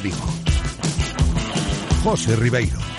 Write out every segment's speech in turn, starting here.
Vigo. José Ribeiro.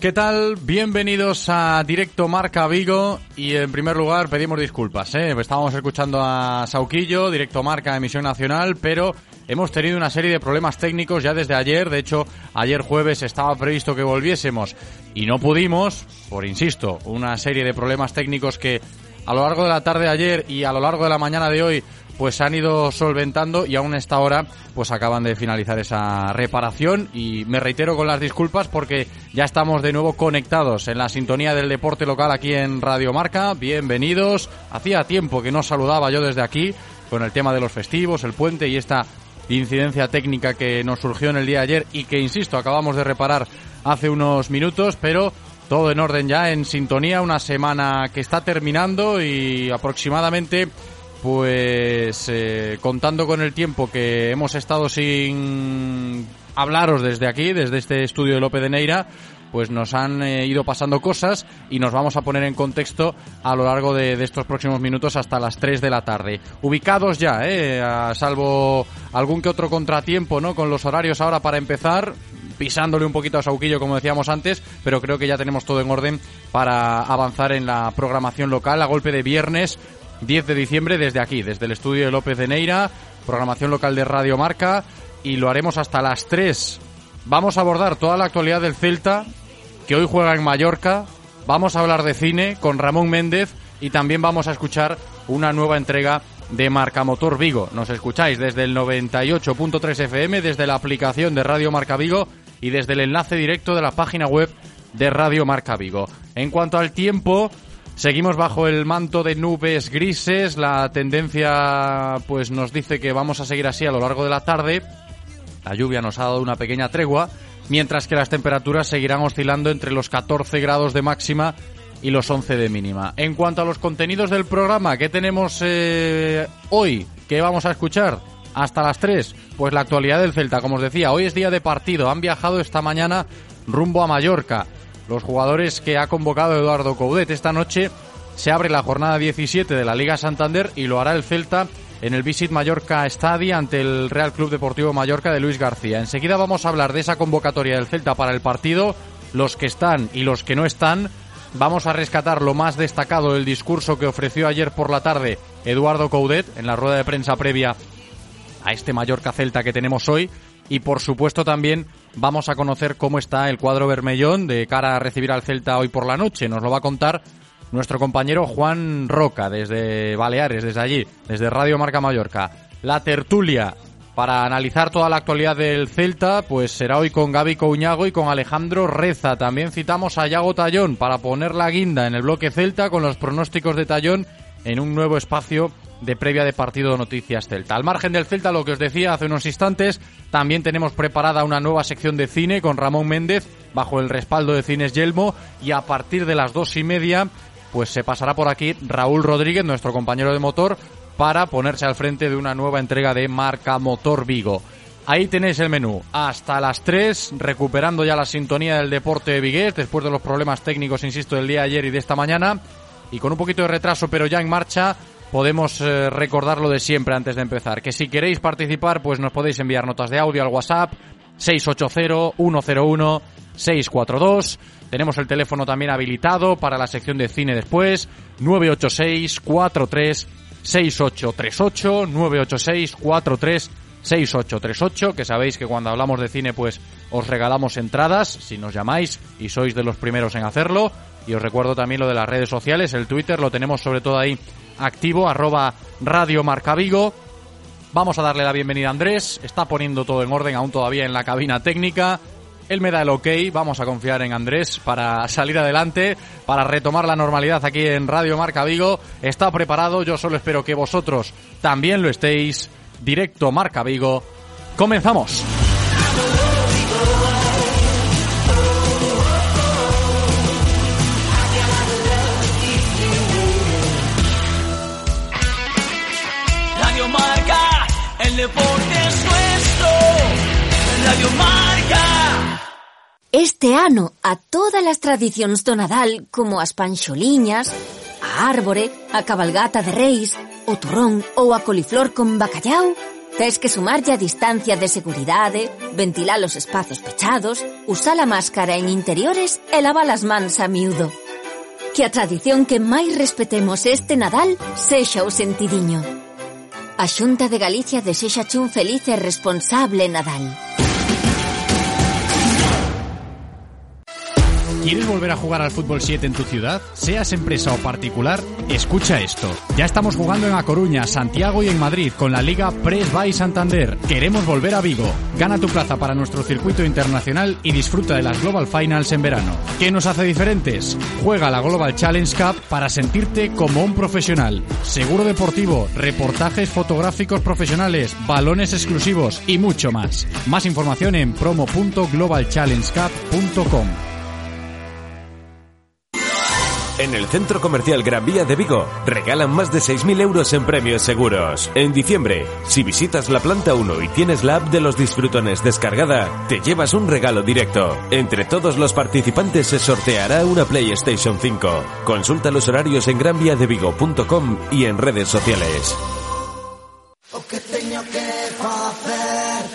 ¿Qué tal? Bienvenidos a Directo Marca Vigo y en primer lugar pedimos disculpas, ¿eh? estábamos escuchando a Sauquillo, Directo Marca Emisión Nacional, pero hemos tenido una serie de problemas técnicos ya desde ayer, de hecho ayer jueves estaba previsto que volviésemos y no pudimos, por insisto, una serie de problemas técnicos que a lo largo de la tarde de ayer y a lo largo de la mañana de hoy pues se han ido solventando y aún a esta hora pues acaban de finalizar esa reparación y me reitero con las disculpas porque ya estamos de nuevo conectados en la sintonía del deporte local aquí en Radio Marca. Bienvenidos. Hacía tiempo que no saludaba yo desde aquí con el tema de los festivos, el puente y esta incidencia técnica que nos surgió en el día de ayer y que insisto acabamos de reparar hace unos minutos, pero todo en orden ya, en sintonía, una semana que está terminando y aproximadamente pues eh, contando con el tiempo que hemos estado sin hablaros desde aquí, desde este estudio de López de Neira, pues nos han eh, ido pasando cosas y nos vamos a poner en contexto a lo largo de, de, estos próximos minutos hasta las 3 de la tarde. Ubicados ya, eh, a salvo algún que otro contratiempo, ¿no? Con los horarios ahora para empezar, pisándole un poquito a Sauquillo, como decíamos antes, pero creo que ya tenemos todo en orden para avanzar en la programación local a golpe de viernes 10 de diciembre desde aquí, desde el estudio de López de Neira, programación local de Radio Marca y lo haremos hasta las 3. Vamos a abordar toda la actualidad del Celta, que hoy juega en Mallorca. Vamos a hablar de cine con Ramón Méndez y también vamos a escuchar una nueva entrega de Marca Motor Vigo. Nos escucháis desde el 98.3 FM, desde la aplicación de Radio Marca Vigo y desde el enlace directo de la página web de Radio Marca Vigo. En cuanto al tiempo, Seguimos bajo el manto de nubes grises, la tendencia pues nos dice que vamos a seguir así a lo largo de la tarde. La lluvia nos ha dado una pequeña tregua, mientras que las temperaturas seguirán oscilando entre los 14 grados de máxima y los 11 de mínima. En cuanto a los contenidos del programa, ¿qué tenemos eh, hoy? ¿Qué vamos a escuchar? Hasta las 3, pues la actualidad del Celta, como os decía, hoy es día de partido, han viajado esta mañana rumbo a Mallorca los jugadores que ha convocado Eduardo Coudet. Esta noche se abre la jornada 17 de la Liga Santander y lo hará el Celta en el Visit Mallorca Stadi ante el Real Club Deportivo Mallorca de Luis García. Enseguida vamos a hablar de esa convocatoria del Celta para el partido, los que están y los que no están. Vamos a rescatar lo más destacado del discurso que ofreció ayer por la tarde Eduardo Coudet en la rueda de prensa previa a este Mallorca Celta que tenemos hoy y por supuesto también vamos a conocer cómo está el cuadro Bermellón de cara a recibir al Celta hoy por la noche. Nos lo va a contar nuestro compañero Juan Roca desde Baleares, desde allí, desde Radio Marca Mallorca. La tertulia para analizar toda la actualidad del Celta, pues será hoy con Gaby Couñago y con Alejandro Reza. También citamos a Yago Tallón para poner la guinda en el bloque Celta con los pronósticos de Tallón en un nuevo espacio de previa de partido de Noticias Celta. Al margen del Celta, lo que os decía hace unos instantes, también tenemos preparada una nueva sección de cine con Ramón Méndez bajo el respaldo de Cines Yelmo y a partir de las dos y media pues se pasará por aquí Raúl Rodríguez, nuestro compañero de motor, para ponerse al frente de una nueva entrega de Marca Motor Vigo. Ahí tenéis el menú. Hasta las 3, recuperando ya la sintonía del deporte de Vigués, después de los problemas técnicos, insisto, del día de ayer y de esta mañana. y con un poquito de retraso, pero ya en marcha, podemos eh, recordar lo de siempre antes de empezar. Que si queréis participar, pues nos podéis enviar notas de audio al WhatsApp 680-101-642. Tenemos el teléfono también habilitado para la sección de cine después, 986 43 6838 986 43 6838, que sabéis que cuando hablamos de cine pues os regalamos entradas si nos llamáis y sois de los primeros en hacerlo. Y os recuerdo también lo de las redes sociales, el Twitter lo tenemos sobre todo ahí activo, arroba Radio Marca Vigo. Vamos a darle la bienvenida a Andrés, está poniendo todo en orden aún todavía en la cabina técnica. Él me da el ok, vamos a confiar en Andrés para salir adelante, para retomar la normalidad aquí en Radio Marca Vigo. Está preparado, yo solo espero que vosotros también lo estéis. Directo Marca Vigo. Comenzamos. El deporte es nuestro. Radio Marca. Este ano, a todas as tradicións do Nadal, como as panxoliñas, a árbore, a cabalgata de reis, o turrón ou a coliflor con bacallau, tes que sumarlle a distancia de seguridade, ventilar os espazos pechados, usar a máscara en interiores e lavar as mans a miúdo. Que a tradición que máis respetemos este Nadal sexa o sentidiño. A Xunta de Galicia desexa un feliz e responsable Nadal. ¿Quieres volver a jugar al fútbol 7 en tu ciudad? Seas empresa o particular, escucha esto. Ya estamos jugando en A Coruña, Santiago y en Madrid con la Liga Press by Santander. Queremos volver a Vigo. Gana tu plaza para nuestro circuito internacional y disfruta de las Global Finals en verano. ¿Qué nos hace diferentes? Juega la Global Challenge Cup para sentirte como un profesional. Seguro deportivo, reportajes fotográficos profesionales, balones exclusivos y mucho más. Más información en promo.globalchallengecup.com. En el Centro Comercial Gran Vía de Vigo regalan más de 6.000 euros en premios seguros. En diciembre, si visitas la planta 1 y tienes la app de los disfrutones descargada, te llevas un regalo directo. Entre todos los participantes se sorteará una PlayStation 5. Consulta los horarios en granviadevigo.com y en redes sociales.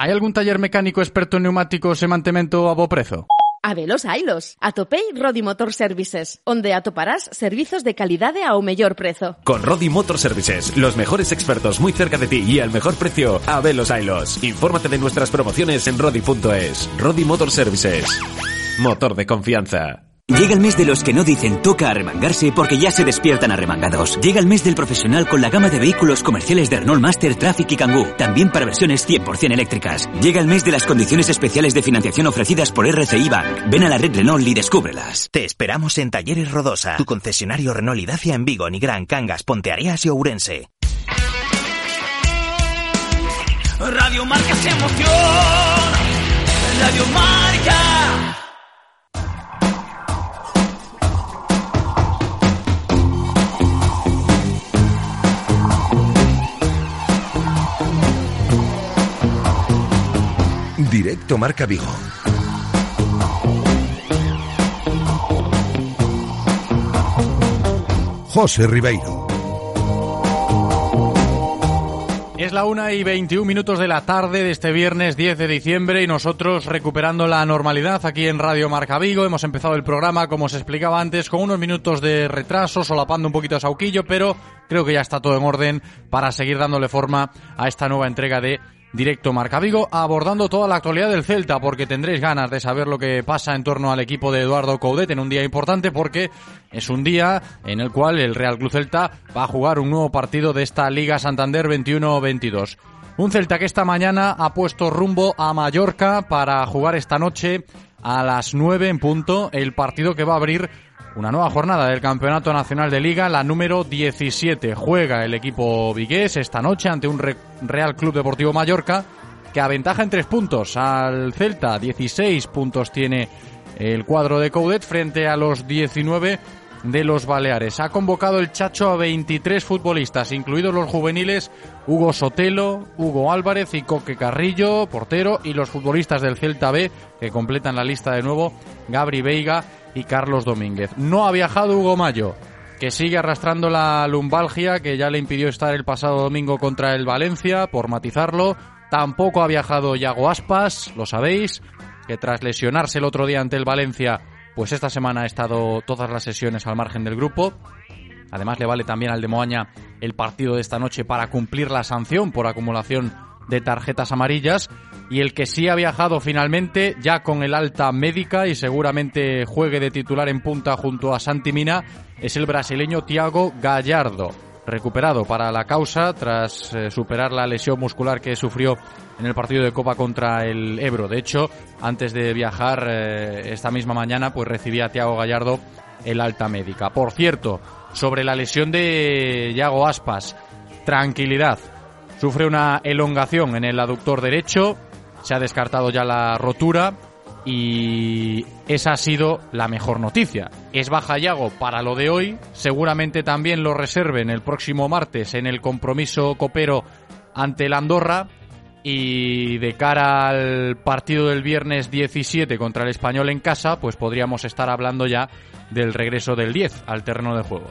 Hai algún taller mecánico experto en neumáticos e mantemento a bo prezo? Habelos hailos. Atopei Rodi Motor Services, onde atoparás servizos de calidade ao mellor prezo. Con Rodi Motor Services, los mejores expertos muy cerca de ti y al mejor precio, a Velos Ailos. Infórmate de nuestras promociones en rodi.es. Rodi Motor Services. Motor de confianza. Llega el mes de los que no dicen toca arremangarse porque ya se despiertan arremangados. Llega el mes del profesional con la gama de vehículos comerciales de Renault Master, Traffic y Kangoo, también para versiones 100% eléctricas. Llega el mes de las condiciones especiales de financiación ofrecidas por RCI Bank. Ven a la red Renault y descúbrelas. Te esperamos en Talleres Rodosa, tu concesionario Renault y Dacia en Vigo, Nigrán, Cangas, Ponteareas y Ourense. Radio Marca es emoción. Radio Marca. Directo Marca Vigo. José Ribeiro. Es la una y 21 minutos de la tarde de este viernes 10 de diciembre y nosotros recuperando la normalidad aquí en Radio Marca Vigo. Hemos empezado el programa, como os explicaba antes, con unos minutos de retraso, solapando un poquito a Sauquillo, pero creo que ya está todo en orden para seguir dándole forma a esta nueva entrega de Directo Marca Vigo, abordando toda la actualidad del Celta, porque tendréis ganas de saber lo que pasa en torno al equipo de Eduardo Coudet en un día importante, porque es un día en el cual el Real Club Celta va a jugar un nuevo partido de esta Liga Santander 21-22. Un Celta que esta mañana ha puesto rumbo a Mallorca para jugar esta noche a las 9 en punto el partido que va a abrir una nueva jornada del Campeonato Nacional de Liga, la número 17. Juega el equipo vigués esta noche ante un Real Club Deportivo Mallorca que aventaja en tres puntos al Celta. 16 puntos tiene el cuadro de Coudet frente a los 19 de los Baleares. Ha convocado el Chacho a 23 futbolistas, incluidos los juveniles Hugo Sotelo, Hugo Álvarez y Coque Carrillo, portero, y los futbolistas del Celta B, que completan la lista de nuevo, Gabri Veiga y Carlos Domínguez. No ha viajado Hugo Mayo, que sigue arrastrando la lumbalgia que ya le impidió estar el pasado domingo contra el Valencia, por matizarlo. Tampoco ha viajado Yago Aspas, lo sabéis, que tras lesionarse el otro día ante el Valencia pues esta semana ha estado todas las sesiones al margen del grupo. Además le vale también al de Moaña el partido de esta noche para cumplir la sanción por acumulación de tarjetas amarillas y el que sí ha viajado finalmente ya con el alta médica y seguramente juegue de titular en punta junto a Santi Mina es el brasileño Thiago Gallardo recuperado para la causa tras eh, superar la lesión muscular que sufrió en el partido de Copa contra el Ebro. De hecho, antes de viajar eh, esta misma mañana, pues recibía a Tiago Gallardo el alta médica. Por cierto, sobre la lesión de Yago Aspas, tranquilidad. Sufre una elongación en el aductor derecho, se ha descartado ya la rotura y esa ha sido la mejor noticia. Es baja Yago para lo de hoy, seguramente también lo reserven el próximo martes en el compromiso copero ante el Andorra y de cara al partido del viernes 17 contra el Español en casa, pues podríamos estar hablando ya del regreso del 10 al terreno de juego.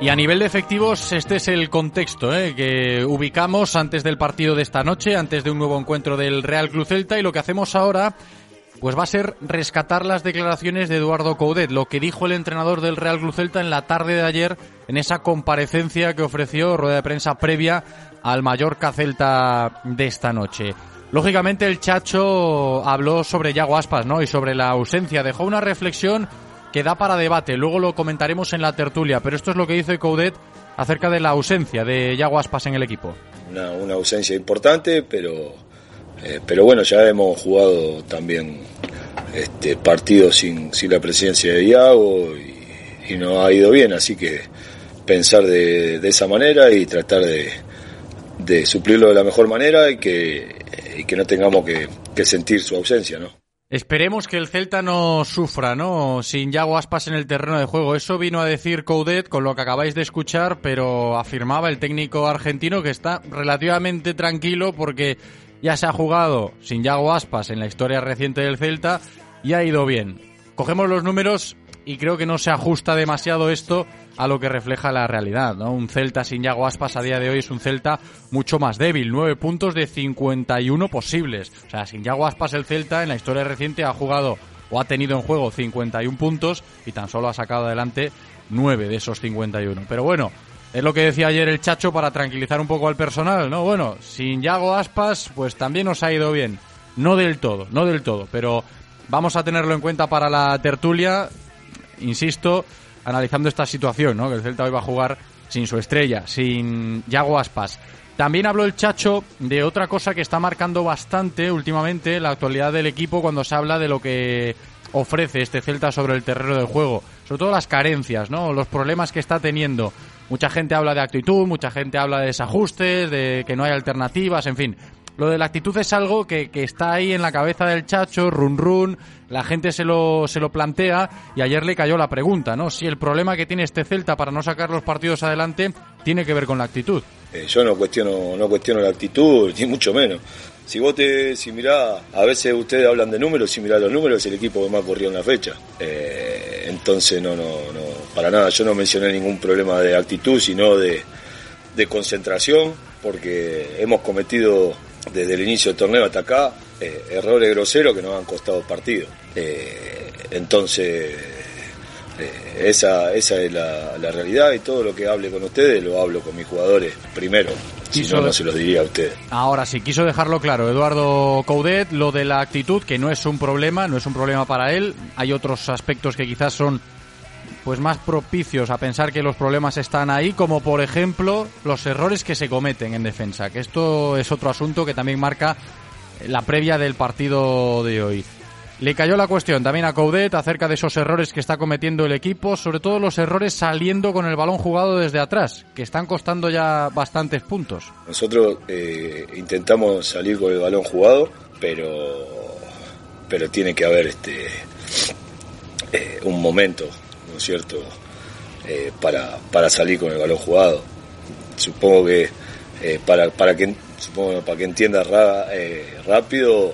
Y a nivel de efectivos, este es el contexto ¿eh? que ubicamos antes del partido de esta noche, antes de un nuevo encuentro del Real Club Celta. Y lo que hacemos ahora, pues va a ser rescatar las declaraciones de Eduardo Coudet, lo que dijo el entrenador del Real Club Celta en la tarde de ayer, en esa comparecencia que ofreció, rueda de prensa previa al Mallorca Celta de esta noche. Lógicamente, el Chacho habló sobre Yago Aspas, ¿no? Y sobre la ausencia. Dejó una reflexión que da para debate. Luego lo comentaremos en la tertulia, pero esto es lo que dice Coudet acerca de la ausencia de Yago Aspas en el equipo. Una, ausencia importante, pero, eh, pero bueno, ya hemos jugado también este, partidos sin, sin la presencia de Yago y, no ha ido bien, así que pensar de, de esa manera y tratar de, de, suplirlo de la mejor manera y que, y que no tengamos que, que sentir su ausencia, ¿no? Esperemos que el Celta no sufra, ¿no? Sin Yago Aspas en el terreno de juego. Eso vino a decir Coudet con lo que acabáis de escuchar, pero afirmaba el técnico argentino que está relativamente tranquilo porque ya se ha jugado sin Yago Aspas en la historia reciente del Celta y ha ido bien. Cogemos los números y creo que no se ajusta demasiado esto a lo que refleja la realidad. ¿no? Un Celta sin Yago Aspas a día de hoy es un Celta mucho más débil, 9 puntos de 51 posibles. O sea, sin Yago Aspas el Celta en la historia reciente ha jugado o ha tenido en juego 51 puntos y tan solo ha sacado adelante 9 de esos 51. Pero bueno, es lo que decía ayer el Chacho para tranquilizar un poco al personal, ¿no? Bueno, sin Yago Aspas, pues también nos ha ido bien. No del todo, no del todo, pero vamos a tenerlo en cuenta para la tertulia insisto, analizando esta situación, ¿no? Que el Celta hoy va a jugar sin su estrella, sin Yago Aspas. También habló el Chacho de otra cosa que está marcando bastante últimamente la actualidad del equipo cuando se habla de lo que ofrece este Celta sobre el terreno del juego. Sobre todo las carencias, ¿no? Los problemas que está teniendo. Mucha gente habla de actitud, mucha gente habla de desajustes, de que no hay alternativas, en fin. Lo de la actitud es algo que, que, está ahí en la cabeza del chacho, run run, la gente se lo, se lo plantea y ayer le cayó la pregunta, ¿no? Si el problema que tiene este Celta para no sacar los partidos adelante tiene que ver con la actitud. Eh, yo no cuestiono, no cuestiono la actitud, ni mucho menos. Si vos te, si mirá, a veces ustedes hablan de números, si mirá los números es el equipo que más corrió en la fecha. Eh, entonces no, no, no, para nada, yo no mencioné ningún problema de actitud, sino de, de concentración, porque hemos cometido desde el inicio del torneo hasta acá, eh, errores groseros que nos han costado partido. Eh, entonces, eh, esa, esa es la, realidad y todo lo que hable con ustedes lo hablo con mis jugadores primero. Si no, no se los diría a ustedes. Ahora sí, quiso dejarlo claro, Eduardo Coudet, lo de la actitud, que no es un problema, no es un problema para él. Hay otros aspectos que quizás son pues más propicios a pensar que los problemas están ahí, como por ejemplo los errores que se cometen en defensa, que esto es otro asunto que también marca la previa del partido de hoy. Le cayó la cuestión también a Coudet acerca de esos errores que está cometiendo el equipo, sobre todo los errores saliendo con el balón jugado desde atrás, que están costando ya bastantes puntos. Nosotros eh, intentamos salir con el balón jugado, pero pero tiene que haber este eh, un momento, ¿no cierto?, eh, para, para salir con el balón jugado. Supongo que para, para que supongo para que entienda rápido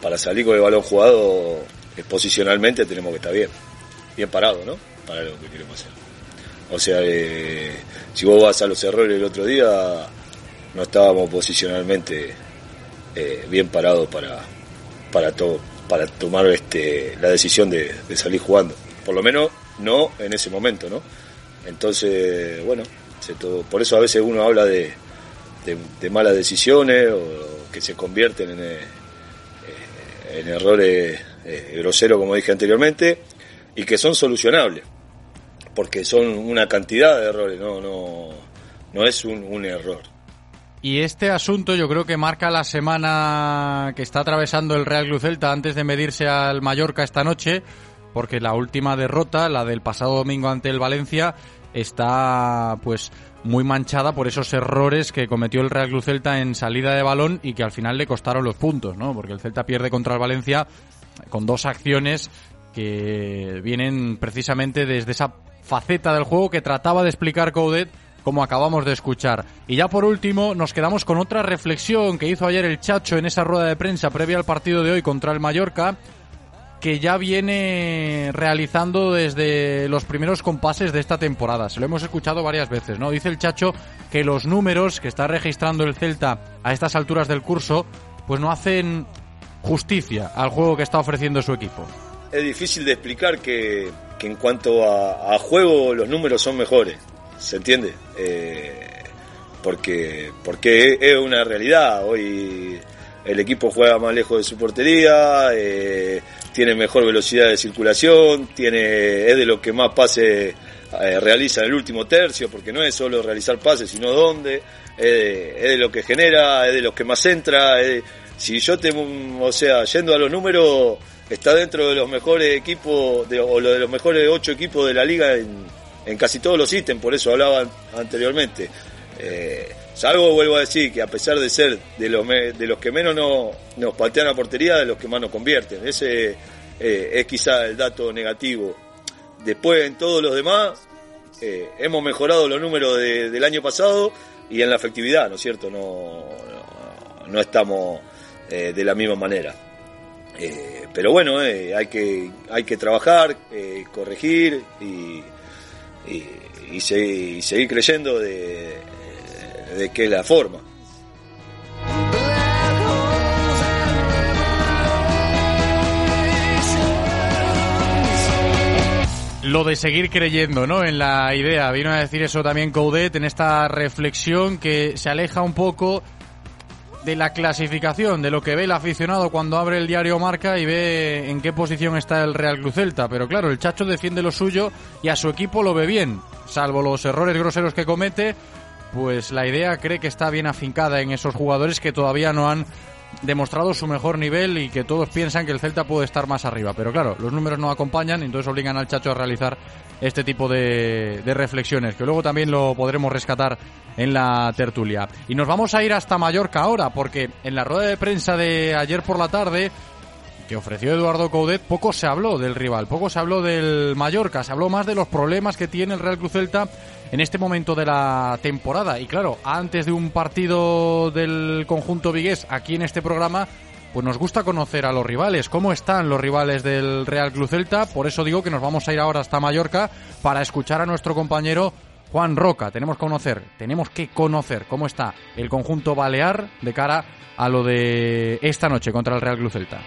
para salir con el balón jugado eh, posicionalmente tenemos que estar bien, bien parado, ¿no? Para lo que queremos hacer. O sea, eh, si vos vas a los errores el otro día, no estábamos posicionalmente eh, bien parados para, para, todo, para tomar este, la decisión de, salir jugando. Por lo menos no en ese momento, ¿no? Entonces, bueno, por eso a veces uno habla de, malas decisiones o que se convierten en, en errores eh, groseros, como dije anteriormente, y que son solucionables, porque son una cantidad de errores, no, no, no es un, un error. Y este asunto yo creo que marca la semana que está atravesando el Real Club Celta antes de medirse al Mallorca esta noche, porque la última derrota, la del pasado domingo ante el Valencia, está pues muy manchada por esos errores que cometió el Real Club Celta en salida de balón y que al final le costaron los puntos, ¿no? Porque el Celta pierde contra el Valencia con dos acciones que vienen precisamente desde esa faceta del juego que trataba de explicar Coudet como acabamos de escuchar. Y ya por último nos quedamos con otra reflexión que hizo ayer el Chacho en esa rueda de prensa previa al partido de hoy contra el Mallorca que ya viene realizando desde los primeros compases de esta temporada. Se lo hemos escuchado varias veces, ¿no? Dice el Chacho que los números que está registrando el Celta a estas alturas del curso, pues no hacen justicia al juego que está ofreciendo su equipo. Es difícil de explicar que, en cuanto a, juego los números son mejores, ¿se entiende? Eh, porque, porque es una realidad. Hoy el equipo juega más lejos de su portería, eh, tiene mejor velocidad de circulación, tiene, es de lo que más pases eh, realiza en el último tercio, porque no es solo realizar pases, sino dónde, es de, lo que genera, es de lo que más entra. si yo te, o sea, yendo a los números, está dentro de los mejores equipos, de, o de los mejores ocho equipos de la liga en, en casi todos los ítems, por eso hablaba anteriormente. Eh, salvo, vuelvo a decir, que a pesar de ser de los, de los que menos no, nos patean a portería, de los que más nos convierten. Ese eh, es quizá el dato negativo. Después, en todos los demás, eh, hemos mejorado los números del año pasado y en la efectividad, ¿no es cierto? No, no, estamos de la misma manera. pero bueno, hay, que, hay que trabajar, corregir y, y seguir creyendo de, de qué la forma. Lo de seguir creyendo, ¿no? En la idea. Vino a decir eso también Coudet en esta reflexión que se aleja un poco de la clasificación, de lo que ve el aficionado cuando abre el diario Marca y ve en qué posición está el Real Cruz Celta. Pero claro, el Chacho defiende lo suyo y a su equipo lo ve bien, salvo los errores groseros que comete pues la idea cree que está bien afincada en esos jugadores que todavía no han demostrado su mejor nivel y que todos piensan que el Celta puede estar más arriba. Pero claro, los números no acompañan, entonces obligan al Chacho a realizar este tipo de, de, reflexiones, que luego también lo podremos rescatar en la tertulia. Y nos vamos a ir hasta Mallorca ahora, porque en la rueda de prensa de ayer por la tarde que ofreció Eduardo Coudet, poco se habló del rival, poco se habló del Mallorca, se habló más de los problemas que tiene el Real Cruz Celta en este momento de la temporada. Y claro, antes de un partido del conjunto vigués aquí en este programa, pues nos gusta conocer a los rivales, cómo están los rivales del Real Club Celta, por eso digo que nos vamos a ir ahora hasta Mallorca para escuchar a nuestro compañero Juan Roca. Tenemos que conocer, tenemos que conocer cómo está el conjunto balear de cara a lo de esta noche contra el Real Club Celta.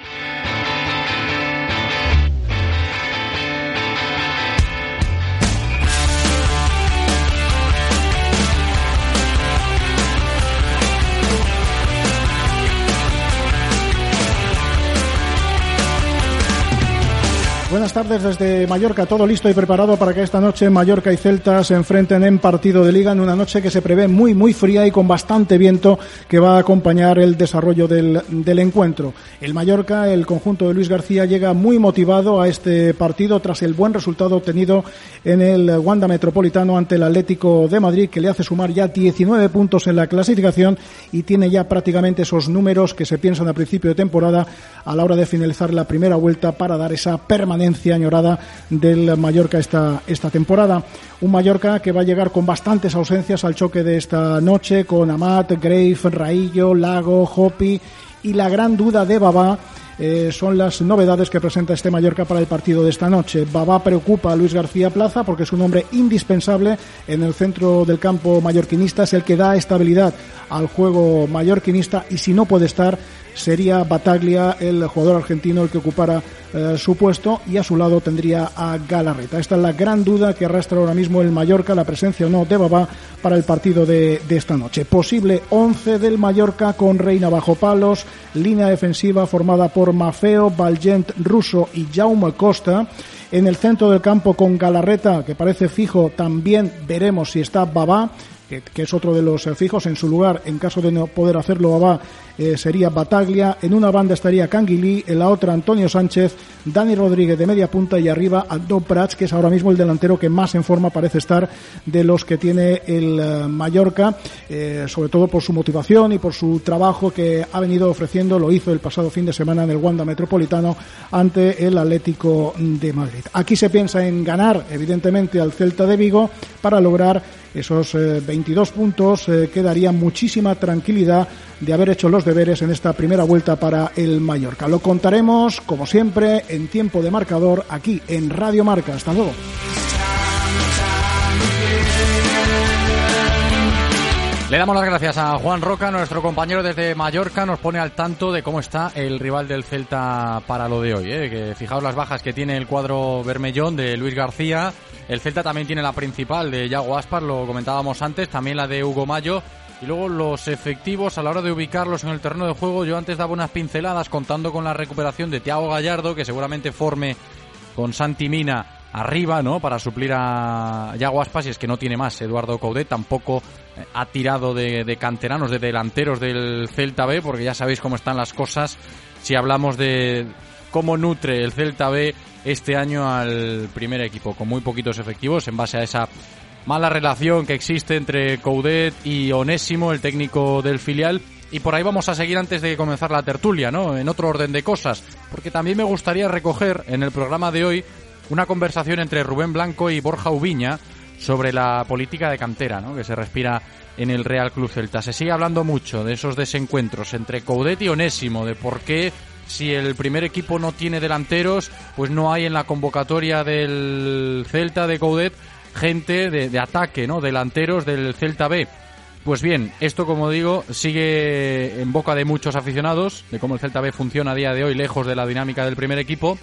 Buenas tardes desde Mallorca, todo listo y preparado para que esta noche Mallorca y Celta se enfrenten en partido de liga en una noche que se prevé muy muy fría y con bastante viento que va a acompañar el desarrollo del, del encuentro. El Mallorca, el conjunto de Luis García llega muy motivado a este partido tras el buen resultado obtenido en el Wanda Metropolitano ante el Atlético de Madrid que le hace sumar ya 19 puntos en la clasificación y tiene ya prácticamente esos números que se piensan a principio de temporada a la hora de finalizar la primera vuelta para dar esa permanencia añorada del Mallorca esta, esta temporada. Un Mallorca que va a llegar con bastantes ausencias al choque de esta noche con Amat, Grave, Raillo, Lago, Hopi y la gran duda de Babá eh, son las novedades que presenta este Mallorca para el partido de esta noche. Babá preocupa a Luis García Plaza porque es un hombre indispensable en el centro del campo mallorquinista, es el que da estabilidad al juego mallorquinista y si no puede estar sería Bataglia el jugador argentino el que ocupara eh, su puesto y a su lado tendría a Galarreta. Esta es la gran duda que arrastra ahora mismo el Mallorca, la presencia o no de Babá para el partido de, de esta noche. Posible 11 del Mallorca con Reina bajo palos, línea defensiva formada por Mafeo, Valgent, Russo y Jaume Costa. En el centro del campo con Galarreta, que parece fijo, también veremos si está Babá que, es otro de los eh, fijos. En su lugar, en caso de no poder hacerlo Babá, eh, sería Bataglia. En una banda estaría Canguilí, en la otra Antonio Sánchez, Dani Rodríguez de media punta y arriba Aldo Prats, que es ahora mismo el delantero que más en forma parece estar de los que tiene el eh, Mallorca, sobre todo por su motivación y por su trabajo que ha venido ofreciendo. Lo hizo el pasado fin de semana en el Wanda Metropolitano ante el Atlético de Madrid. Aquí se piensa en ganar, evidentemente, al Celta de Vigo para lograr esos 22 eh, puntos eh, muchísima tranquilidad de haber hecho los deberes en esta primera vuelta para el Mallorca. Lo contaremos, como siempre, en tiempo de marcador aquí en Radio Marca. Hasta luego. Le damos las gracias a Juan Roca, nuestro compañero desde Mallorca, nos pone al tanto de cómo está el rival del Celta para lo de hoy. ¿eh? Que fijaos las bajas que tiene el cuadro Bermellón de Luis García. El Celta también tiene la principal de Yago Aspar, lo comentábamos antes, también la de Hugo Mayo. Y luego los efectivos a la hora de ubicarlos en el terreno de juego, yo antes daba unas pinceladas contando con la recuperación de Tiago Gallardo, que seguramente forme con Santi Mina arriba, ¿no? Para suplir a Yago Aspas, y es que no tiene más. Eduardo Coudet tampoco eh, ha tirado de, canteranos, de delanteros del Celta B, porque ya sabéis cómo están las cosas si hablamos de cómo nutre el Celta B este año al primer equipo, con muy poquitos efectivos, en base a esa mala relación que existe entre Coudet y Onésimo, el técnico del filial. Y por ahí vamos a seguir antes de comenzar la tertulia, ¿no? En otro orden de cosas. Porque también me gustaría recoger en el programa de hoy una conversación entre Rubén Blanco y Borja Ubiña sobre la política de cantera ¿no? que se respira en el Real Club Celta. Se sigue hablando mucho de esos desencuentros entre Coudet y Onésimo, de por qué si el primer equipo no tiene delanteros, pues no hay en la convocatoria del Celta de Coudet gente de, ataque, ¿no? Delanteros del Celta B. Pues bien, esto como digo sigue en boca de muchos aficionados, de cómo el Celta B funciona a día de hoy lejos de la dinámica del primer equipo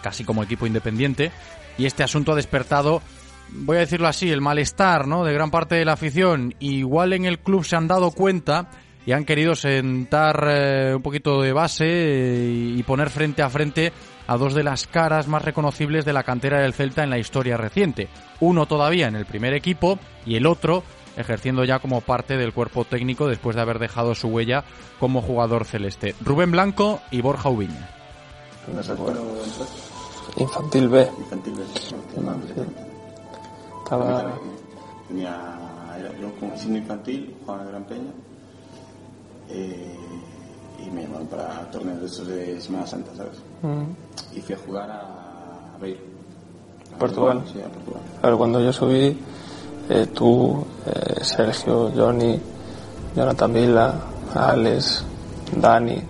casi como equipo independiente, y este asunto ha despertado, voy a decirlo así, el malestar ¿no? de gran parte de la afición. Igual en el club se han dado cuenta y han querido sentar eh, un poquito de base eh, y poner frente a frente a dos de las caras más reconocibles de la cantera del Celta en la historia reciente. Uno todavía en el primer equipo y el otro ejerciendo ya como parte del cuerpo técnico después de haber dejado su huella como jugador celeste. Rubén Blanco y Borja Ubiña. Infantil B. Infantil B. Estaba... Tenía, yo como infantil, jugaba en Gran Peña. Eh, y me llamaron para torneos de esos de Semana Santa, ¿sabes? Mm. Y fui a jugar a, a Beir. Portugal. Sí, a Portugal. Claro, cuando yo subí, eh, tú, eh, Sergio, Johnny, Jonathan Vila, Alex, Dani,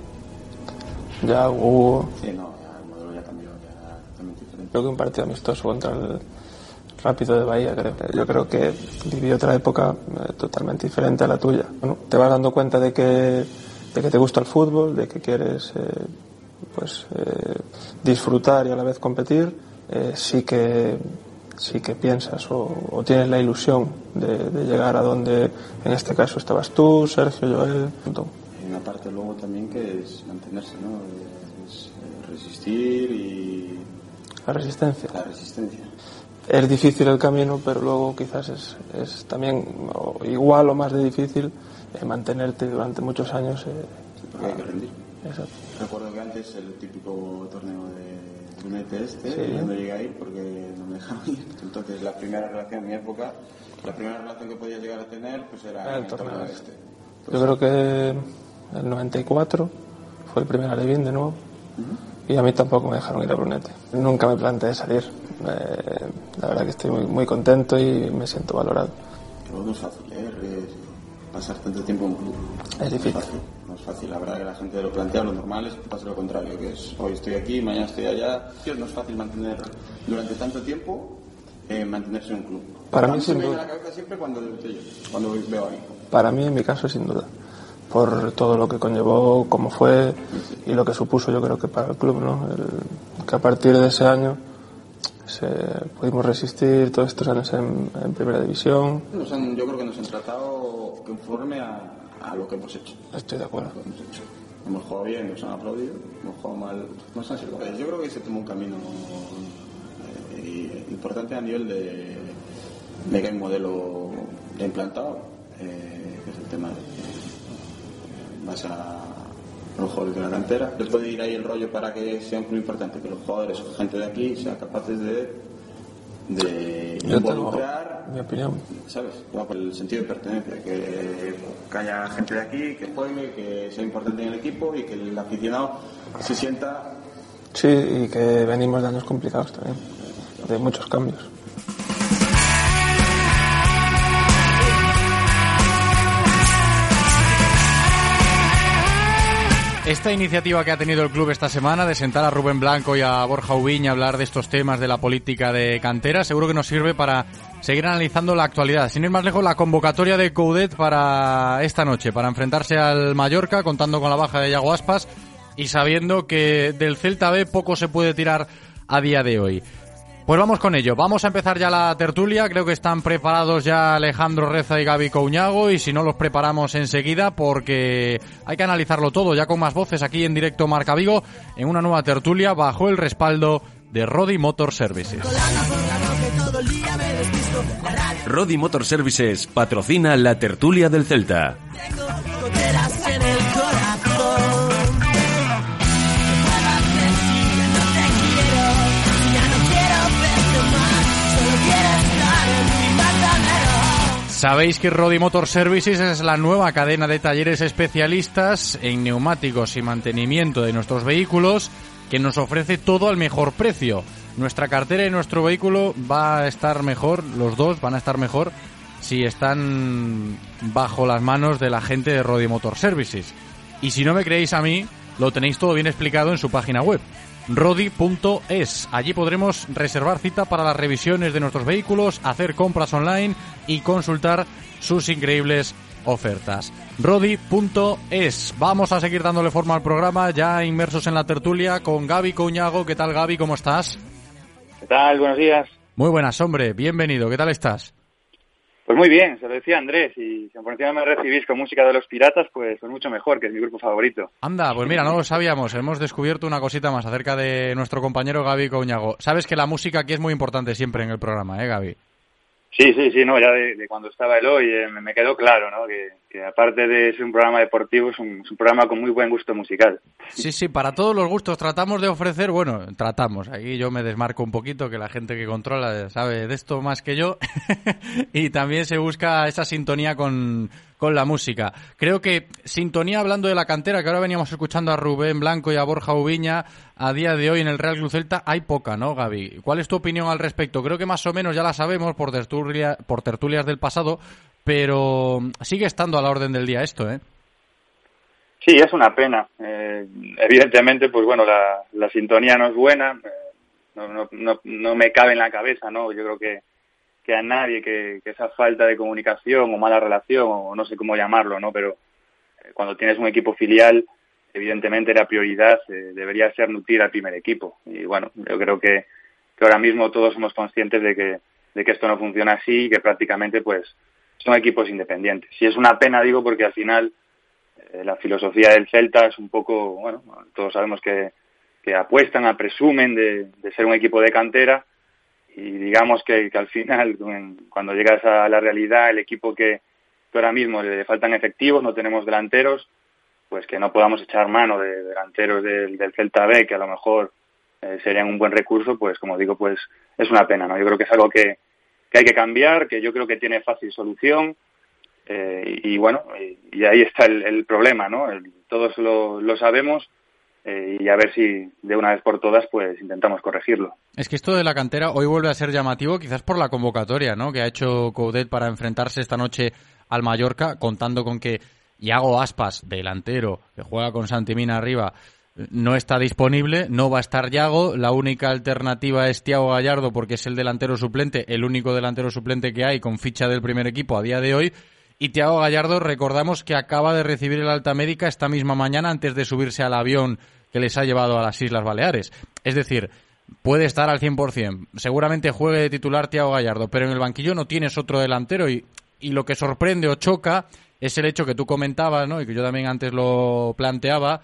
ya Hugo. Sí, no, Creo que un partido amistoso contra el Rápido de Bahía, creo. Yo creo que viví otra época eh, totalmente diferente a la tuya. Bueno, te vas dando cuenta de que, de que te gusta el fútbol, de que quieres eh, pues, eh, disfrutar y a la vez competir. sí que sí que piensas o, tienes la ilusión de, llegar a donde en este caso estabas tú, Sergio, Joel. Hay una parte luego también que es mantenerse, ¿no? Es resistir y La resistencia. La resistencia. Es difícil el camino, pero luego quizás es, es también igual o más de difícil eh, mantenerte durante muchos años. Eh, porque hay que rendir. Exacto. Recuerdo que antes el típico torneo de Brunete este, Sí. yo no llegué a ir porque no me dejaban ir. Entonces la primera relación en mi época, la primera relación que podía llegar a tener pues era Era el el torneo torneo este. este. Yo creo que el 94 fue el primer Alevín de nuevo y a mí tampoco me dejaron ir a Brunete. Nunca me planteé salir. Eh, la verdad que estoy muy, muy contento y me siento valorado. Pero no es fácil, ¿eh? Pasar tanto tiempo en un club. Es difícil. No es fácil, no es fácil. La verdad que la gente lo plantea, lo normal es pase lo contrario, que es hoy estoy aquí, mañana estoy allá. No es fácil mantener durante tanto tiempo eh, mantenerse en un club. Para A mí, sin me viene duda. a la cabeza siempre cuando cuando veo ahí. Para mí, en mi caso, sin duda. Por todo lo que conllevó, cómo fue y lo que supuso, yo creo que para el club, ¿no? El- que a partir de ese año se, pudimos resistir todos estos años en, en primera división. Nos han- yo creo que nos han tratado conforme a, a lo que hemos hecho. Estoy de acuerdo. Lo hemos hecho. Hemos jugado bien, nos han aplaudido, hemos jugado mal, nos han sido. Yo creo que se tomó un camino eh, importante a nivel de, de que hay un modelo implantado, eh, que es el tema de a los jugadores de la cantera. Se puede ir ahí el rollo para que sea un club importante, que los jugadores o gente de aquí sean capaces de, de Yo involucrar mi opinión. ¿sabes? Va por el sentido de pertenencia, que, que haya gente de aquí, que juegue, que sea importante en el equipo y que el aficionado se sienta Sí, y que venimos de años complicados también, de muchos cambios. Esta iniciativa que ha tenido el club esta semana de sentar a Rubén Blanco y a Borja Ubiña a hablar de estos temas de la política de cantera, seguro que nos sirve para seguir analizando la actualidad. Sin ir más lejos, la convocatoria de Coudet para esta noche, para enfrentarse al Mallorca, contando con la baja de Yago Aspas y sabiendo que del Celta B poco se puede tirar a día de hoy. Pues vamos con ello. Vamos a empezar ya la tertulia. Creo que están preparados ya Alejandro Reza y Gaby Couñago. Y si no, los preparamos enseguida porque hay que analizarlo todo ya con más voces aquí en directo Marca Vigo en una nueva tertulia bajo el respaldo de Rodi Motor Services. Rodi Motor Services patrocina la tertulia del Celta. Sabéis que Rodi Motor Services es la nueva cadena de talleres especialistas en neumáticos y mantenimiento de nuestros vehículos que nos ofrece todo al mejor precio. Nuestra cartera y nuestro vehículo va a estar mejor, los dos van a estar mejor si están bajo las manos de la gente de Rodi Motor Services. Y si no me creéis a mí, lo tenéis todo bien explicado en su página web rodi.es. Allí podremos reservar cita para las revisiones de nuestros vehículos, hacer compras online y consultar sus increíbles ofertas. Rodi.es. Vamos a seguir dándole forma al programa, ya inmersos en la tertulia con Gaby Couñago. ¿Qué tal, Gaby? ¿Cómo estás? ¿Qué tal? Buenos días. Muy buenas, hombre. Bienvenido. ¿Qué tal estás? Pues muy bien, se lo decía Andrés, y si por encima me recibís con música de los piratas, pues, pues mucho mejor, que es mi grupo favorito. Anda, pues mira, no lo sabíamos. Hemos descubierto una cosita más acerca de nuestro compañero Gaby Couñago. Sabes que la música aquí es muy importante siempre en el programa, ¿eh, Gaby? Sí, sí, sí, no, ya de, de cuando estaba el hoy eh, me, me quedó claro, ¿no? Que, que aparte de ser un programa deportivo, es un, es un programa con muy buen gusto musical. Sí, sí, para todos los gustos tratamos de ofrecer, bueno, tratamos, aquí yo me desmarco un poquito, que la gente que controla sabe de esto más que yo, y también se busca esa sintonía con, con la música. Creo que sintonía hablando de la cantera, que ahora veníamos escuchando a Rubén Blanco y a Borja Ubiña, a día de hoy en el Real Club Celta hay poca, ¿no, Gaby? ¿Cuál es tu opinión al respecto? Creo que más o menos ya la sabemos por, tertulia, por tertulias del pasado, pero sigue estando a la orden del día esto, ¿eh? Sí, es una pena. Eh, evidentemente, pues bueno, la, la sintonía no es buena, eh, no, no, no, no me cabe en la cabeza, ¿no? Yo creo que, que a nadie que, que esa falta de comunicación o mala relación, o no sé cómo llamarlo, ¿no? Pero eh, cuando tienes un equipo filial, evidentemente la prioridad eh, debería ser nutrir al primer equipo. Y bueno, yo creo que, que ahora mismo todos somos conscientes de que, de que esto no funciona así y que prácticamente pues son equipos independientes. Y es una pena, digo, porque al final eh, la filosofía del Celta es un poco, bueno, todos sabemos que, que apuestan, a presumen de, de ser un equipo de cantera y digamos que, que al final, cuando llegas a la realidad, el equipo que, que ahora mismo le faltan efectivos, no tenemos delanteros, pues que no podamos echar mano de delanteros del, del Celta B, que a lo mejor eh, serían un buen recurso, pues como digo, pues es una pena, ¿no? Yo creo que es algo que, que hay que cambiar, que yo creo que tiene fácil solución, eh, y, bueno, y, ahí está el, problema, ¿no? Todos lo, lo sabemos, eh, y a ver si de una vez por todas pues intentamos corregirlo. Es que esto de la cantera hoy vuelve a ser llamativo quizás por la convocatoria ¿no? que ha hecho Coudet para enfrentarse esta noche al Mallorca, contando con que Iago Aspas, delantero, que juega con Santimina arriba, no está disponible, no va a estar Yago, la única alternativa es Tiago Gallardo porque es el delantero suplente, el único delantero suplente que hay con ficha del primer equipo a día de hoy. Y Tiago Gallardo, recordamos que acaba de recibir el alta médica esta misma mañana antes de subirse al avión que les ha llevado a las Islas Baleares. Es decir, puede estar al 100%. Seguramente juegue de titular Tiago Gallardo, pero en el banquillo no tienes otro delantero y, y lo que sorprende o choca es el hecho que tú comentabas, ¿no? Y que yo también antes lo planteaba,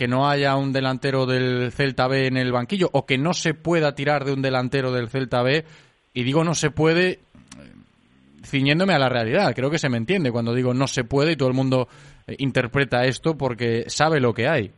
que no haya un delantero del Celta B en el banquillo o que no se pueda tirar de un delantero del Celta B. Y digo no se puede ciñéndome a la realidad. Creo que se me entiende cuando digo no se puede y todo el mundo eh, interpreta esto porque sabe lo que hay.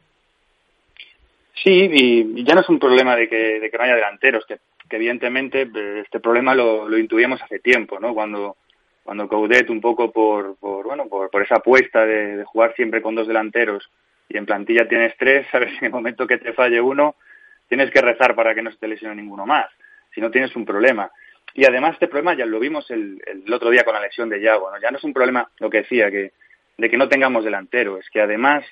Sí, y ya no es un problema de que, de que no haya delanteros, que, evidentemente eh, este problema lo, lo, intuíamos hace tiempo, ¿no? Cuando, cuando Coudet un poco por, por bueno, por, por esa apuesta de, jugar siempre con dos delanteros y en plantilla tienes tres, sabes en el momento que te falle uno, tienes que rezar para que no se te lesione ninguno más, si no tienes un problema. Y además este problema ya lo vimos el, el otro día con la lesión de Yago, ¿no? Ya no es un problema, lo que decía, que de que no tengamos delantero, es que además,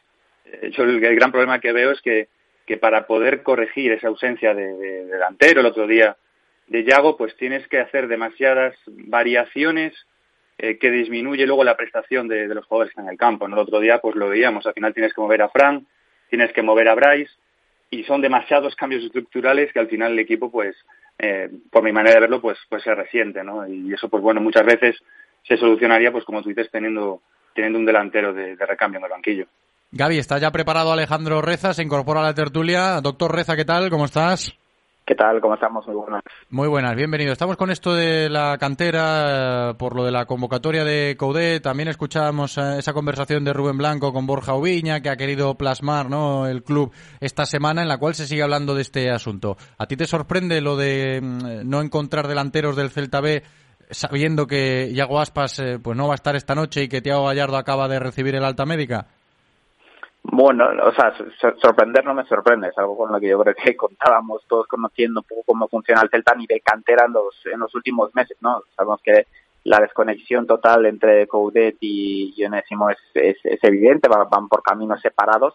eh, yo el, gran problema que veo es que que para poder corregir esa ausencia de, de, delantero el otro día de Yago, pues tienes que hacer demasiadas variaciones eh, que disminuye luego la prestación de, de, los jugadores en el campo. ¿no? El otro día pues lo veíamos, al final tienes que mover a Fran, tienes que mover a Bryce, y son demasiados cambios estructurales que al final el equipo, pues, eh, por mi manera de verlo, pues, pues se resiente, ¿no? Y eso, pues bueno, muchas veces se solucionaría, pues como tú dices, teniendo, teniendo un delantero de, de recambio en el banquillo. Gaby, está ya preparado Alejandro Reza, se incorpora a la tertulia. Doctor Reza, ¿qué tal? ¿Cómo estás? ¿Qué tal? ¿Cómo estamos? Muy buenas. Muy buenas, bienvenido. Estamos con esto de la cantera, por lo de la convocatoria de Coudet. También escuchábamos esa conversación de Rubén Blanco con Borja Ubiña, que ha querido plasmar ¿no? el club esta semana, en la cual se sigue hablando de este asunto. ¿A ti te sorprende lo de no encontrar delanteros del Celta B sabiendo que Iago Aspas eh, pues no va a estar esta noche y que Tiago Gallardo acaba de recibir el alta médica? Bueno, o sea, sorprender no me sorprende, es algo con lo que yo creo que contábamos todos conociendo un poco cómo funciona el Celta a nivel cantera en los, en los últimos meses, ¿no? Sabemos que la desconexión total entre Coudet y Onésimo es, es, es evidente, van, van, por caminos separados,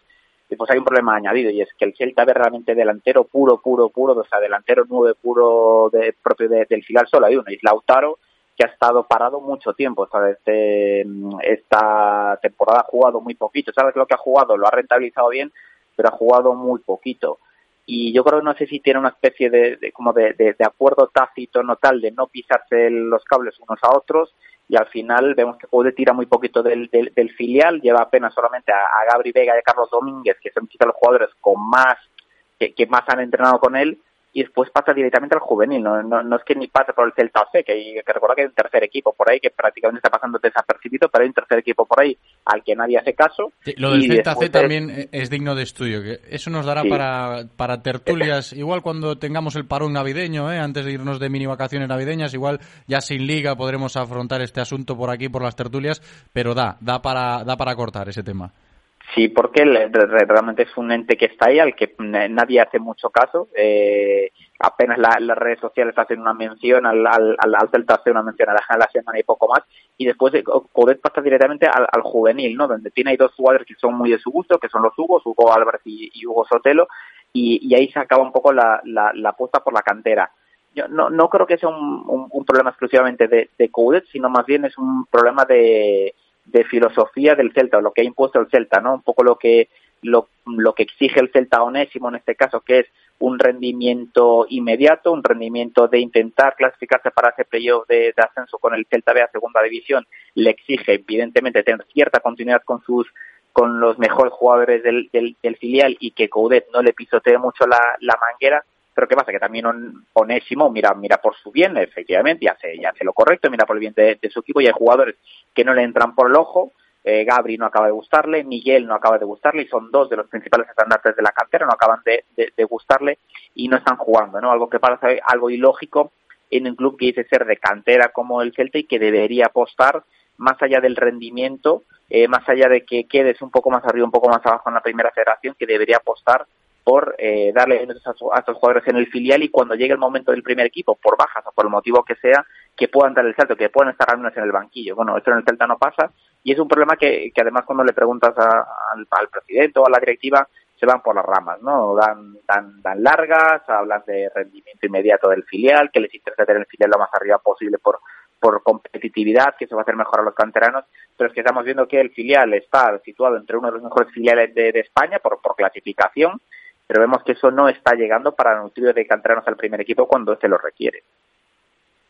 y pues hay un problema añadido, y es que el Celta ve realmente delantero puro, puro, puro, o sea, delantero nueve puro de, propio de, del filial solo hay uno, y Lautaro, que ha estado parado mucho tiempo. Este, esta temporada ha jugado muy poquito. ¿Sabes lo que ha jugado? Lo ha rentabilizado bien, pero ha jugado muy poquito. Y yo creo que no sé si tiene una especie de, de como de, acuerdo tácito no tal de no pisarse los cables unos a otros y al final vemos que puede tira muy poquito del, del, del filial, lleva apenas solamente a, a, Gabri Vega y a Carlos Domínguez, que son quizá los jugadores con más que más han entrenado con él, y después pasa directamente al juvenil, no, no, no es que ni pase por el Celta C, que, hay, que recuerda que hay un tercer equipo por ahí que prácticamente está pasando desapercibido, pero hay un tercer equipo por ahí al que nadie hace caso. Sí, lo del Celta C también es digno de estudio, que eso nos dará sí. para, para tertulias, igual cuando tengamos el parón navideño, ¿eh? antes de irnos de mini vacaciones navideñas, igual ya sin liga podremos afrontar este asunto por aquí, por las tertulias, pero da, da para, da para cortar ese tema. Sí, porque realmente es un ente que está ahí, al que nadie hace mucho caso. Eh, apenas la, las redes sociales hacen una mención, al, al, al Celta hace una mención a la, semana y poco más. Y después Codet pasa directamente al, juvenil, ¿no? Donde tiene ahí dos jugadores que son muy de su gusto, que son los Hugos, Hugo Álvarez y, y Hugo Sotelo. Y, y, ahí se acaba un poco la, la, la apuesta por la cantera. Yo no, no creo que sea un, un, problema exclusivamente de, de sino más bien es un problema de de filosofía del Celta, lo que ha impuesto el Celta, ¿no? Un poco lo que lo, lo que exige el Celta Onésimo en este caso, que es un rendimiento inmediato, un rendimiento de intentar clasificarse para ese playoff de, de, ascenso con el Celta B a segunda división, le exige evidentemente tener cierta continuidad con sus con los mejores jugadores del, del, del filial y que Coudet no le pisotee mucho la, la manguera, pero ¿qué pasa? Que también on, Onésimo mira, mira por su bien, efectivamente, y hace, y hace lo correcto, mira por el bien de, su equipo y hay jugadores que no le entran por el ojo. Eh, Gabri no acaba de gustarle, Miguel no acaba de gustarle y son dos de los principales estandartes de la cantera, no acaban de gustarle y no están jugando, ¿no? Algo que parece algo ilógico en un club que dice ser de cantera como el Celta y que debería apostar más allá del rendimiento, eh, más allá de que quedes un poco más arriba, un poco más abajo en la primera federación, que debería apostar por eh, darle minutos a, su, a, estos jugadores en el filial y cuando llegue el momento del primer equipo, por bajas o por el motivo que sea, que puedan dar el salto, que puedan estar al en el banquillo. Bueno, eso en el Celta no pasa y es un problema que, además cuando le preguntas a, al, al, presidente o a la directiva se van por las ramas, ¿no? Dan, dan, dan largas, hablan de rendimiento inmediato del filial, que les interesa tener el filial lo más arriba posible por, por competitividad, que se va a hacer mejor a los canteranos, pero es que estamos viendo que el filial está situado entre uno de los mejores filiales de, de España por, por clasificación, pero vemos que eso no está llegando para nutrir de canteranos al primer equipo cuando se lo requiere.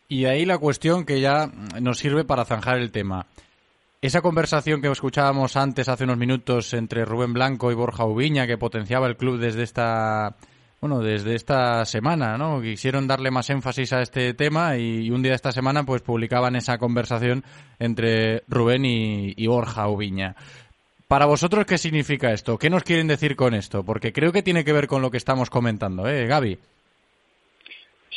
Y ahí la cuestión que ya nos sirve para zanjar el tema. Esa conversación que escuchábamos antes, hace unos minutos, entre Rubén Blanco y Borja Ubiña, que potenciaba el club desde esta, bueno, desde esta semana, ¿no? Quisieron darle más énfasis a este tema y, un día de esta semana, pues publicaban esa conversación entre Rubén y, y Borja Ubiña. Para vosotros, ¿qué significa esto? ¿Qué nos quieren decir con esto? Porque creo que tiene que ver con lo que estamos comentando, ¿eh, Gaby?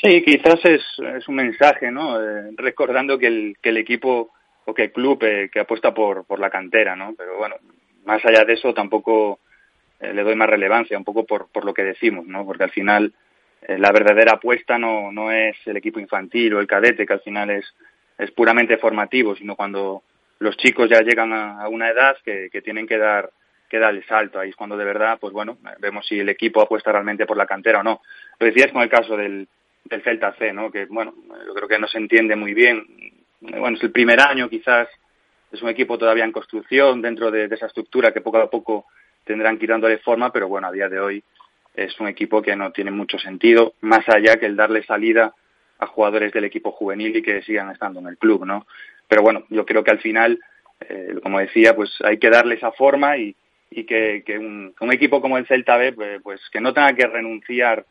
Sí, quizás es, un mensaje, ¿no? Eh, recordando que el, que el equipo o que el club eh, que apuesta por, por la cantera, ¿no? Pero bueno, más allá de eso tampoco eh, le doy más relevancia, un poco por, por lo que decimos, ¿no? Porque al final eh, la verdadera apuesta no, no es el equipo infantil o el cadete, que al final es, es puramente formativo, sino cuando los chicos ya llegan a, una edad que, tienen que dar que dar el salto. Ahí es cuando de verdad, pues bueno, vemos si el equipo apuesta realmente por la cantera o no. Lo decías con el caso del, del Celta C, ¿no? Que, bueno, yo creo que no se entiende muy bien. Bueno, es el primer año, quizás es un equipo todavía en construcción dentro de, de esa estructura que poco a poco tendrán dándole forma, pero bueno, a día de hoy es un equipo que no tiene mucho sentido, más allá que el darle salida a jugadores del equipo juvenil y que sigan estando en el club, ¿no? Pero bueno, yo creo que al final, eh, como decía, pues hay que darle esa forma y, y que, un, equipo como el Celta B, pues, pues que no tenga que renunciar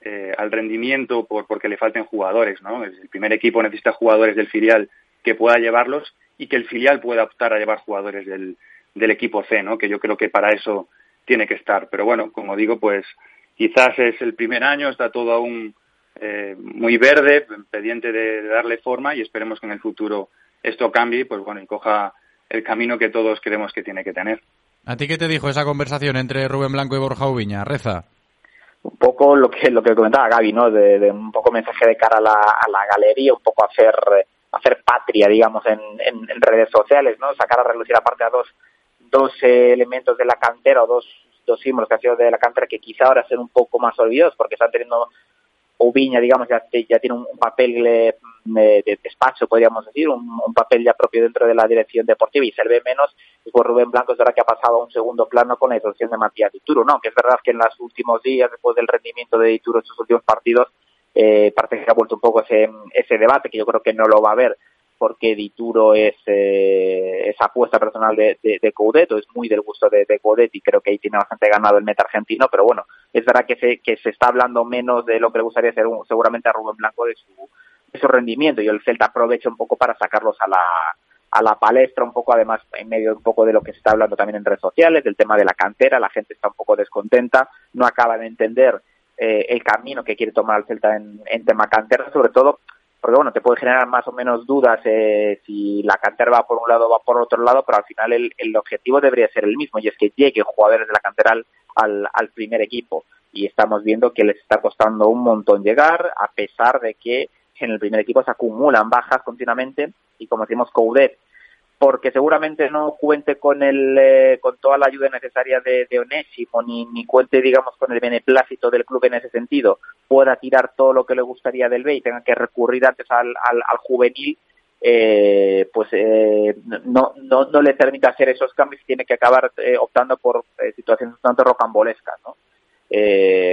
eh, al rendimiento por, porque le falten jugadores, ¿no? El primer equipo necesita jugadores del filial que pueda llevarlos y que el filial pueda optar a llevar jugadores del, del equipo C, ¿no? Que yo creo que para eso tiene que estar. Pero bueno, como digo, pues quizás es el primer año, está todo aún eh, muy verde, pendiente de, darle forma y esperemos que en el futuro esto cambie, pues bueno, y coja el camino que todos creemos que tiene que tener. ¿A ti qué te dijo esa conversación entre Rubén Blanco y Borja Ubiña? Reza. Un poco lo que lo que comentaba Gaby, ¿no? De, de un poco mensaje de cara a la, a la galería, un poco hacer hacer patria, digamos, en, en, en redes sociales, ¿no? Sacar a relucir aparte a dos dos eh, elementos de la cantera o dos dos símbolos que han sido de la cantera que quizá ahora sean un poco más olvidados porque están teniendo Ubiña, digamos, ya, ya tiene un, papel eh, de despacho, podríamos decir, un, un, papel ya propio dentro de la dirección deportiva y se ve menos. Y por Rubén Blanco es verdad que ha pasado a un segundo plano con la introducción de Matías Dituro, ¿no? Que es verdad que en los últimos días, después del rendimiento de Dituro en sus últimos partidos, eh, parece que ha vuelto un poco ese, ese debate, que yo creo que no lo va a haber porque Dituro es eh, esa apuesta personal de, de, de Coudet, o es muy del gusto de, de Coudet y creo que ahí tiene bastante ganado el meta argentino, pero bueno, es verdad que se, que se está hablando menos de lo que le gustaría un, seguramente a Rubén Blanco de su, de su rendimiento y el Celta aprovecha un poco para sacarlos a la, a la palestra un poco, además en medio un poco de lo que se está hablando también en redes sociales, del tema de la cantera, la gente está un poco descontenta, no acaba de entender eh, el camino que quiere tomar el Celta en tema cantera, sobre todo porque bueno, te puede generar más o menos dudas eh, si la cantera va por un lado o va por otro lado, pero al final el, el, objetivo debería ser el mismo y es que lleguen jugadores de la cantera al, al, primer equipo. Y estamos viendo que les está costando un montón llegar, a pesar de que en el primer equipo se acumulan bajas continuamente y como decimos Coudet porque seguramente no cuente con el eh, con toda la ayuda necesaria de, Onésimo ni, ni cuente digamos con el beneplácito del club en ese sentido. Pueda tirar todo lo que le gustaría del B y tenga que recurrir antes al, al, al juvenil eh, pues eh, no, no, no le permite hacer esos cambios y tiene que acabar eh, optando por eh, situaciones bastante rocambolescas ¿no?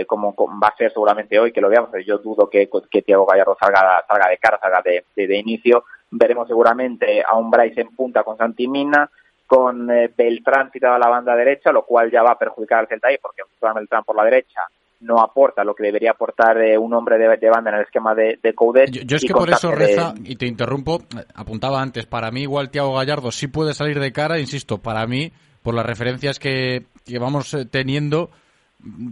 Como, como, va a ser seguramente hoy que lo veamos, yo dudo que, que Tiago Gallardo salga, salga de cara, salga de, de inicio, veremos seguramente a un Bryce en punta con Santi Mina, con eh, Beltrán citado a la banda derecha, lo cual ya va a perjudicar al Celta ahí, porque Beltrán por la derecha no aporta lo que debería aportar eh, un hombre de, de, banda en el esquema de, de Coudet. Yo, yo es que por eso, Reza, y te interrumpo, apuntaba antes, para mí igual Tiago Gallardo sí puede salir de cara, insisto, para mí, por las referencias que, que vamos teniendo,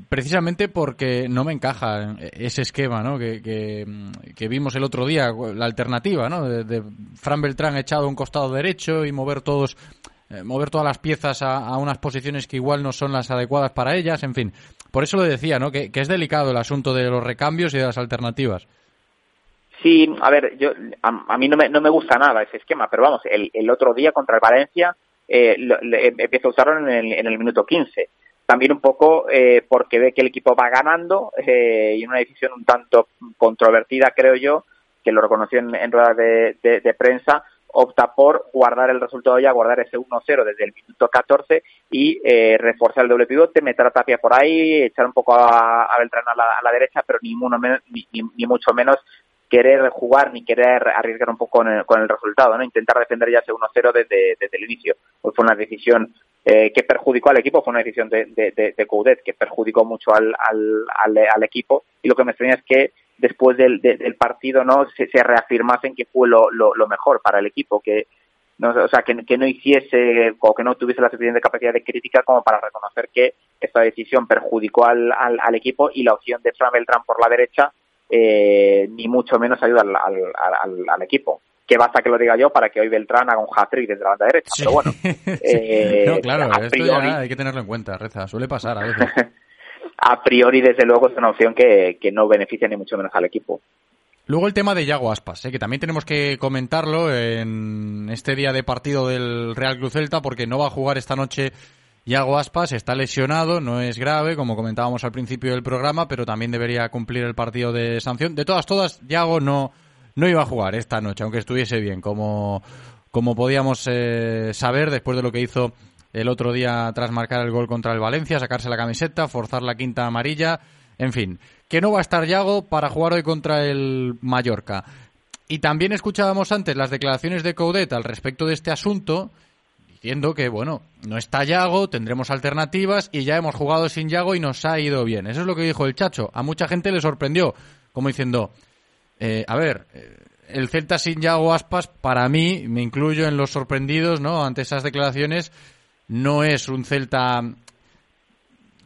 precisamente porque no me encaja ese esquema ¿no? que, que, vimos el otro día, la alternativa ¿no? de, Fran Beltrán echado un costado derecho y mover todos eh, mover todas las piezas a, unas posiciones que igual no son las adecuadas para ellas, en fin. Por eso lo decía, ¿no? Que, es delicado el asunto de los recambios y de las alternativas. Sí, a ver, yo a, a mí no me, no me gusta nada ese esquema, pero vamos, el, el otro día contra el Valencia eh, lo, le, empiezo a usarlo en el, en el minuto 15 también un poco eh, porque ve que el equipo va ganando eh, y una decisión un tanto controvertida, creo yo, que lo reconoció en, ruedas de, de, prensa, opta por guardar el resultado ya, guardar ese 1-0 desde el minuto 14 y eh, reforzar el doble pivote, meter a Tapia por ahí, echar un poco a, a Beltrán a la, a la derecha, pero ni, uno menos, ni, ni, ni mucho menos querer jugar ni querer arriesgar un poco con el, con el resultado, ¿no? Intentar defender ya ese 1-0 desde, desde el inicio. Pues fue una decisión eh, que perjudicó al equipo, fue una decisión de, de, de, que perjudicó mucho al, al, al, al, equipo y lo que me extraña es que después del, de, del partido no se, se, reafirmasen que fue lo, lo, mejor para el equipo, que no, o sea, que, que no hiciese o que no tuviese la suficiente capacidad de crítica como para reconocer que esta decisión perjudicó al, al, equipo y la opción de Fran Beltrán por la derecha eh, ni mucho menos ayuda al, al, al, equipo. Que basta que lo diga yo para que hoy Beltrán haga un hat-trick desde la banda derecha. Sí. Pero bueno. Eh, no, claro, esto ya hay que tenerlo en cuenta, Reza. Suele pasar a veces. a priori, desde luego, es una opción que, que no beneficia ni mucho menos al equipo. Luego el tema de Yago Aspas, ¿eh? que también tenemos que comentarlo en este día de partido del Real Cruz Celta, porque no va a jugar esta noche Yago Aspas está lesionado, no es grave, como comentábamos al principio del programa, pero también debería cumplir el partido de sanción. De todas, todas, Yago no, no iba a jugar esta noche, aunque estuviese bien, como, como podíamos eh, saber después de lo que hizo el otro día tras marcar el gol contra el Valencia, sacarse la camiseta, forzar la quinta amarilla, en fin, que no va a estar Yago para jugar hoy contra el Mallorca. Y también escuchábamos antes las declaraciones de Coudet al respecto de este asunto, diciendo que, bueno, no está Yago, tendremos alternativas y ya hemos jugado sin Yago y nos ha ido bien. Eso es lo que dijo el Chacho. A mucha gente le sorprendió, como diciendo, eh, a ver, el Celta sin Yago Aspas, para mí, me incluyo en los sorprendidos, ¿no? Ante esas declaraciones, no es un Celta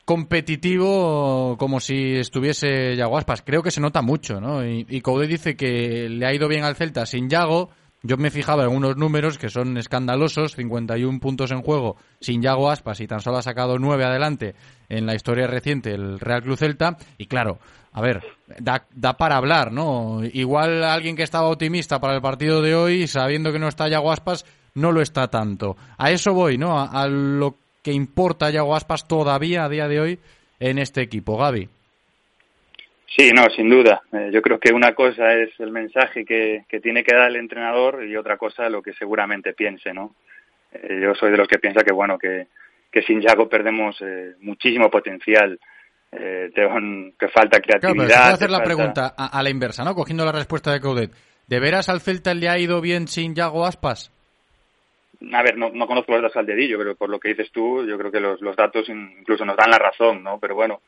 competitivo como si estuviese Yago Aspas. Creo que se nota mucho, ¿no? Y, y Coudet dice que le ha ido bien al Celta sin Yago yo me fijaba en unos números que son escandalosos, 51 puntos en juego sin Yago Aspas y tan solo ha sacado 9 adelante en la historia reciente el Real Club Celta y claro, a ver, da, da para hablar, ¿no? Igual alguien que estaba optimista para el partido de hoy, sabiendo que no está Yago Aspas, no lo está tanto. A eso voy, ¿no? A, lo que importa Yago Aspas todavía a día de hoy en este equipo, Gaby. Sí, no, sin duda. Eh, yo creo que una cosa es el mensaje que, que, tiene que dar el entrenador y otra cosa lo que seguramente piense, ¿no? Eh, yo soy de los que piensa que, bueno, que, que sin Yago perdemos eh, muchísimo potencial, eh, que falta creatividad. Claro, pero hacer la falta... pregunta a, a, la inversa, ¿no? Cogiendo la respuesta de Coudet. ¿De veras al Celta le ha ido bien sin Yago Aspas? A ver, no, no conozco los datos al dedillo, pero por lo que dices tú, yo creo que los, los datos incluso nos dan la razón, ¿no? Pero bueno,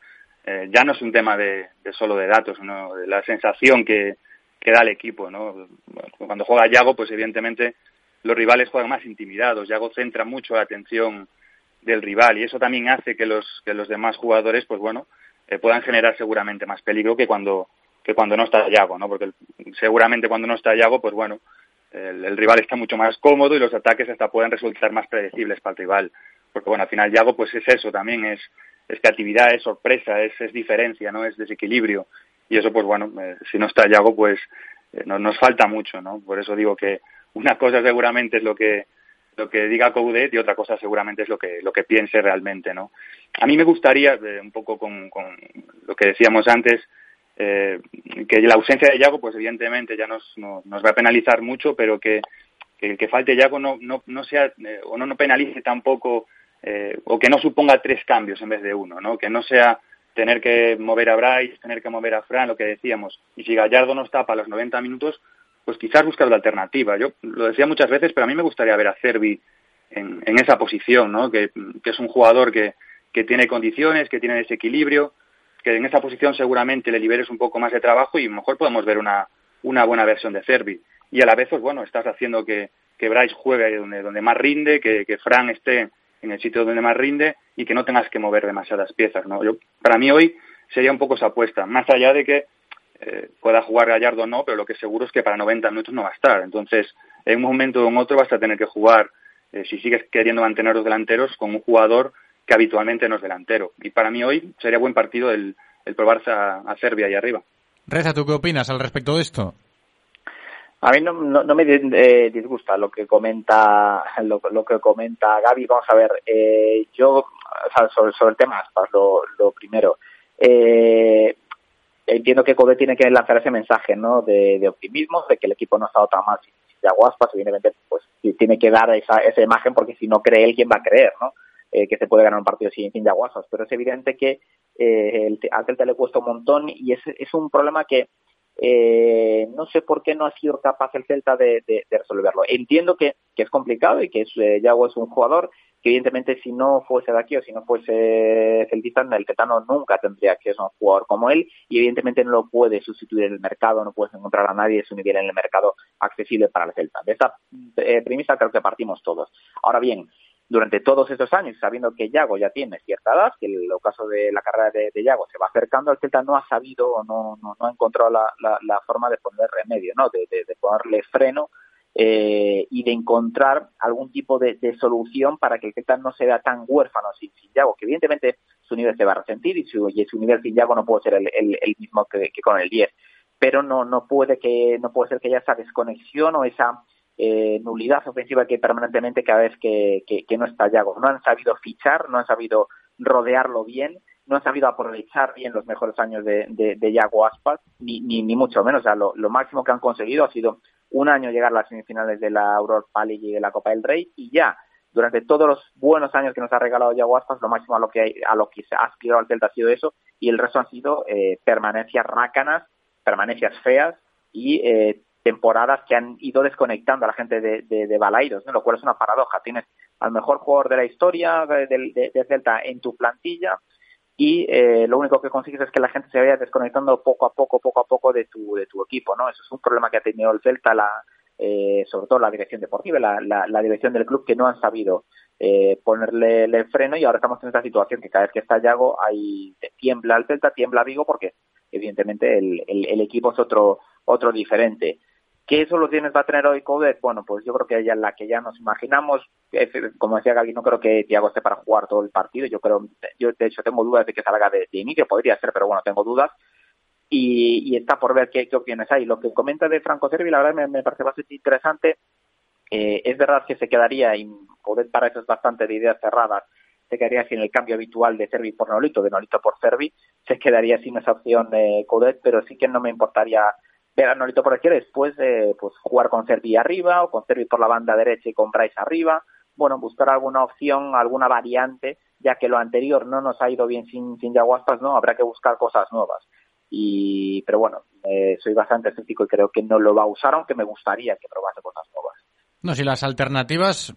eh, ya no es un tema de, de solo de datos, ¿no? de la sensación que, que da el equipo. ¿no? Cuando juega Yago, pues evidentemente los rivales juegan más intimidados. Yago centra mucho la atención del rival y eso también hace que los, que los demás jugadores, pues bueno, eh, puedan generar seguramente más peligro que cuando, que cuando no está Yago, ¿no? Porque seguramente cuando no está Yago, pues bueno, el, rival está mucho más cómodo y los ataques hasta pueden resultar más predecibles para el rival. Porque bueno, al final Yago pues es eso también, es es creatividad, es sorpresa, es, es diferencia, no es desequilibrio. Y eso, pues bueno, eh, si no está Yago, pues eh, no, nos falta mucho, ¿no? Por eso digo que una cosa seguramente es lo que lo que diga Coudet y otra cosa seguramente es lo que lo que piense realmente, ¿no? A mí me gustaría, eh, un poco con, con lo que decíamos antes, eh, que la ausencia de Yago, pues evidentemente ya nos, no, nos va a penalizar mucho, pero que, que el que falte Yago no, no, no sea, eh, o no, no penalice tampoco eh, o que no suponga tres cambios en vez de uno, ¿no? Que no sea tener que mover a Bryce, tener que mover a Fran, lo que decíamos. Y si Gallardo nos tapa los 90 minutos, pues quizás buscar la alternativa. Yo lo decía muchas veces, pero a mí me gustaría ver a Cervi en, en esa posición, ¿no? Que, que es un jugador que, que tiene condiciones, que tiene desequilibrio, que en esa posición seguramente le liberes un poco más de trabajo y mejor podemos ver una, una buena versión de Cervi. Y a la vez, pues bueno, estás haciendo que, que Bryce juegue donde, donde más rinde, que, que Fran esté en el sitio donde más rinde y que no tengas que mover demasiadas piezas, ¿no? Yo, para mí hoy sería un poco esa apuesta, más allá de que eh, pueda jugar Gallardo o no, pero lo que seguro es que para 90 minutos no va a estar. Entonces, en un momento o en otro vas a tener que jugar, eh, si sigues queriendo mantener los delanteros, con un jugador que habitualmente no es delantero. Y para mí hoy sería buen partido el, el probarse a, a Serbia ahí arriba. Reza, ¿tú qué opinas al respecto de esto? A mí no, no, no me eh, disgusta lo que comenta lo, lo, que comenta Gaby. Vamos a ver, eh, yo o sea, sobre, sobre, el tema Aspas, lo, lo primero. Eh, entiendo que Kobe tiene que lanzar ese mensaje ¿no? de, de, optimismo, de que el equipo no ha estado tan mal sin, sin evidentemente pues tiene que dar esa, esa imagen porque si no cree él, ¿quién va a creer? ¿no? Eh, que se puede ganar un partido sin, sin Yaguaspas, pero es evidente que eh, el, al Celta le cuesta un montón y es, es un problema que eh, no sé por qué no ha sido capaz el Celta de, de, de resolverlo. Entiendo que, que, es complicado y que es, eh, Yago es un jugador que evidentemente si no fuese de aquí o si no fuese celtista, el Tetano nunca tendría que ser un jugador como él y evidentemente no lo puede sustituir en el mercado, no puedes encontrar a nadie de su nivel en el mercado accesible para el Celta. De esta eh, premisa creo que partimos todos. Ahora bien, durante todos estos años, sabiendo que Yago ya tiene cierta edad, que el, el caso de la carrera de, de, Yago se va acercando, el Celta no ha sabido o no, no, no, ha encontrado la, la, forma de poner remedio, ¿no? de, de, ponerle freno eh, y de encontrar algún tipo de, de, solución para que el Celta no sea tan huérfano sin, sin Yago, que evidentemente su nivel se va a resentir y su, y su nivel sin Yago no puede ser el, el, el mismo que, que, con el 10, pero no, no, puede que, no puede ser que haya esa desconexión o esa eh, nulidad ofensiva que hay permanentemente cada vez que, que, no está Yago. No han sabido fichar, no han sabido rodearlo bien, no han sabido aprovechar bien los mejores años de, de, de Yago Aspas, ni, ni, ni mucho menos. O sea, lo, lo máximo que han conseguido ha sido un año llegar a las semifinales de la Europa League y de la Copa del Rey y ya durante todos los buenos años que nos ha regalado Yago Aspas, lo máximo a lo que a lo que se ha aspirado al Celta ha sido eso y el resto han sido eh, permanencias rácanas, permanencias feas y eh, temporadas que han ido desconectando a la gente de, de, Balaidos, ¿no? lo cual es una paradoja. Tienes al mejor jugador de la historia de, de, Celta en tu plantilla y eh, lo único que consigues es que la gente se vaya desconectando poco a poco, poco a poco de tu, de tu equipo, ¿no? Eso es un problema que ha tenido el Celta, la, eh, sobre todo la dirección deportiva, la, la, la dirección del club, que no han sabido eh, ponerle el freno y ahora estamos en esta situación que cada vez que está Yago hay tiembla el Celta, tiembla Vigo porque evidentemente el, el, el equipo es otro otro diferente. ¿Qué soluciones va a tener hoy Coudet? Bueno, pues yo creo que ya la que ya nos imaginamos, como decía Gaby, no creo que Thiago esté para jugar todo el partido, yo creo, yo de hecho tengo dudas de que salga de, de inicio, podría ser, pero bueno, tengo dudas, y, y está por ver qué, qué, opciones hay. Lo que comenta de Franco Cervi, la verdad me, parece bastante interesante, eh, es verdad que se quedaría, y Coudet para eso es bastante de ideas cerradas, se quedaría sin el cambio habitual de Cervi por Nolito, de Nolito por Cervi, se quedaría sin esa opción eh, Coudet, pero sí que no me importaría ver a Nolito por izquierda después eh, pues jugar con Servi arriba o con Servi por la banda derecha y con Bryce arriba. Bueno, buscar alguna opción, alguna variante, ya que lo anterior no nos ha ido bien sin, sin Yaguaspas, ¿no? Habrá que buscar cosas nuevas. Y, pero bueno, eh, soy bastante escéptico y creo que no lo va a usar, aunque me gustaría que probase cosas nuevas. No, si las alternativas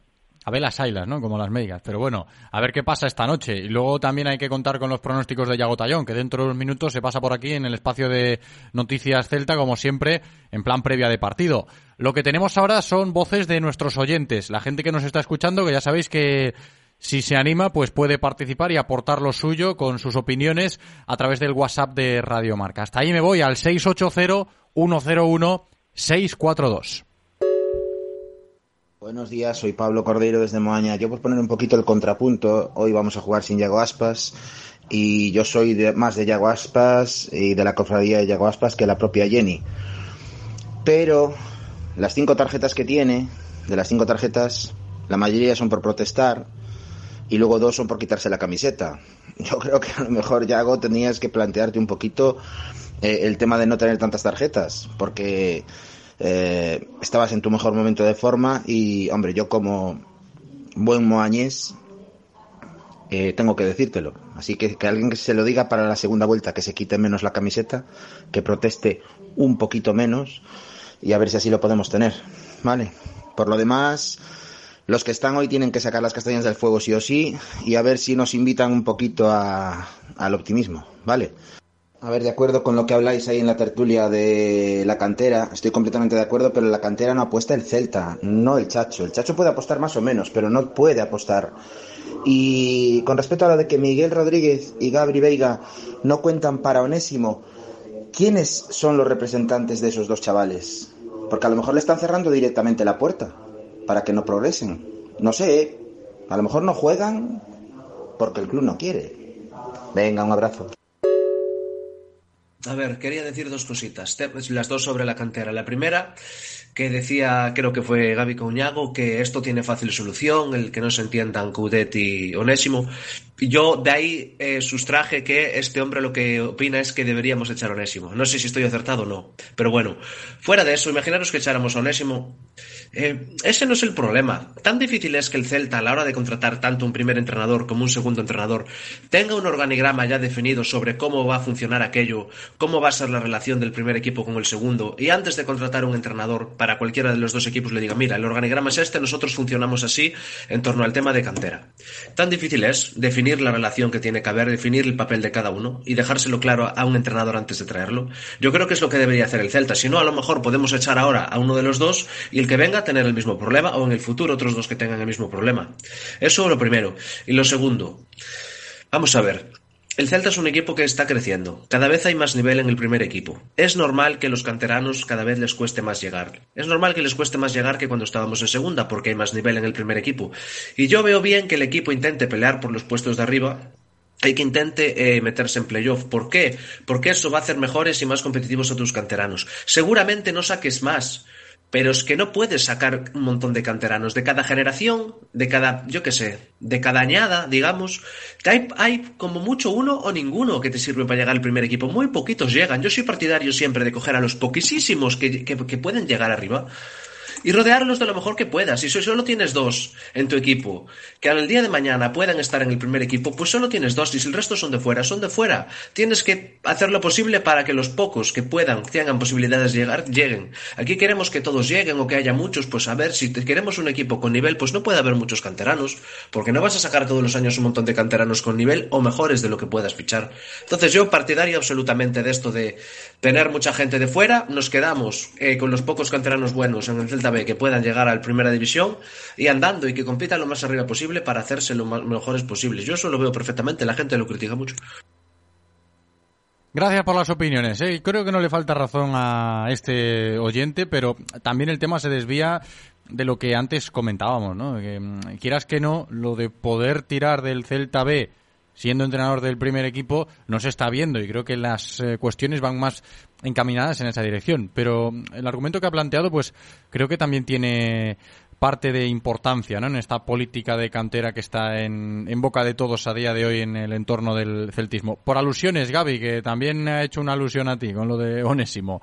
a ver las ailas, ¿no? Como las médicas. Pero bueno, a ver qué pasa esta noche. Y luego también hay que contar con los pronósticos de Yago Tallón, que dentro de unos minutos se pasa por aquí en el espacio de Noticias Celta, como siempre, en plan previa de partido. Lo que tenemos ahora son voces de nuestros oyentes, la gente que nos está escuchando, que ya sabéis que si se anima, pues puede participar y aportar lo suyo con sus opiniones a través del WhatsApp de Radio Marca. Hasta ahí me voy al 680 101 642. Buenos días, soy Pablo Cordero desde Moaña. Yo por poner un poquito el contrapunto, hoy vamos a jugar sin Yago Aspas y yo soy de, más de Yago Aspas y de la cofradía de Yago Aspas que la propia Jenny. Pero las cinco tarjetas que tiene, de las cinco tarjetas, la mayoría son por protestar y luego dos son por quitarse la camiseta. Yo creo que a lo mejor Yago tenías que plantearte un poquito eh, el tema de no tener tantas tarjetas, porque eh, estabas en tu mejor momento de forma y, hombre, yo como buen moañés eh, tengo que decírtelo. Así que que alguien que se lo diga para la segunda vuelta, que se quite menos la camiseta, que proteste un poquito menos y a ver si así lo podemos tener. Vale. Por lo demás, Los que están hoy tienen que sacar las castañas del fuego sí o sí y a ver si nos invitan un poquito a, al optimismo, ¿vale? A ver, de acuerdo con lo que habláis ahí en la tertulia de la cantera, estoy completamente de acuerdo, pero la cantera no apuesta el Celta, no el Chacho. El Chacho puede apostar más o menos, pero no puede apostar. Y con respecto a lo de que Miguel Rodríguez y Gabri Veiga no cuentan para Onésimo, ¿quiénes son los representantes de esos dos chavales? Porque a lo mejor le están cerrando directamente la puerta para que no progresen. No sé, ¿eh? a lo mejor no juegan porque el club no quiere. Venga, un abrazo. A ver, quería decir dos cositas, las dos sobre la cantera. La primera, que decía, creo que fue Gaby Couñago, que esto tiene fácil solución, el que no se entiendan Coudet y Onésimo. Yo de ahí eh, sustraje que este hombre lo que opina es que deberíamos echar a Onésimo. No sé si estoy acertado o no, pero bueno, fuera de eso, imaginaros que echáramos a Onésimo. Eh, ese no es el problema. Tan difícil es que el Celta, a la hora de contratar tanto un primer entrenador como un segundo entrenador, tenga un organigrama ya definido sobre cómo va a funcionar aquello, cómo va a ser la relación del primer equipo con el segundo, y antes de contratar un entrenador para cualquiera de los dos equipos le diga, mira, el organigrama es este, nosotros funcionamos así en torno al tema de cantera. Tan difícil es definir la relación que tiene que haber, definir el papel de cada uno y dejárselo claro a un entrenador antes de traerlo. Yo creo que es lo que debería hacer el Celta. Si no, a lo mejor podemos echar ahora a uno de los dos y el que venga a tener el mismo problema o en el futuro otros dos que tengan el mismo problema. Eso lo primero. Y lo segundo, vamos a ver. El Celta es un equipo que está creciendo. Cada vez hay más nivel en el primer equipo. Es normal que los canteranos cada vez les cueste más llegar. Es normal que les cueste más llegar que cuando estábamos en segunda, porque hay más nivel en el primer equipo. Y yo veo bien que el equipo intente pelear por los puestos de arriba, hay que intente eh, meterse en playoff. ¿Por qué? Porque eso va a hacer mejores y más competitivos a tus canteranos. Seguramente no saques más, pero es que no puedes sacar un montón de canteranos de cada generación, de cada, yo qué sé, de cada añada, digamos, que hay, hay, como mucho uno o ninguno que te sirve para llegar al primer equipo. Muy poquitos llegan. Yo soy partidario siempre de coger a los poquísimos que, que, que pueden llegar arriba y rodearlos de lo mejor que puedas. Si solo tienes dos en tu equipo, que al día de mañana puedan estar en el primer equipo, pues solo tienes dos. Y si el resto son de fuera, son de fuera. Tienes que hacer lo posible para que los pocos que puedan, tengan posibilidades de llegar, lleguen. Aquí queremos que todos lleguen o que haya muchos, pues a ver, si queremos un equipo con nivel, pues no puede haber muchos canteranos, porque no vas a sacar todos los años un montón de canteranos con nivel o mejores de lo que puedas fichar. Entonces yo partidario absolutamente de esto de tener mucha gente de fuera, nos quedamos eh, con los pocos canteranos buenos en el Celta Que puedan llegar a la primera división y andando y que compitan lo más arriba posible para hacerse lo más, mejores posibles. Yo eso lo veo perfectamente, la gente lo critica mucho. Gracias por las opiniones. ¿eh? Creo que no le falta razón a este oyente, pero también el tema se desvía de lo que antes comentábamos, ¿no? Mm, quieras que no, lo de poder tirar del Celta B siendo entrenador del primer equipo, no se está viendo y creo que las eh, cuestiones van más encaminadas en esa dirección. Pero el argumento que ha planteado, pues creo que también tiene parte de importancia ¿no? en esta política de cantera que está en, en, boca de todos a día de hoy en el entorno del celtismo. Por alusiones, Gaby, que también ha hecho una alusión a ti con lo de Onésimo.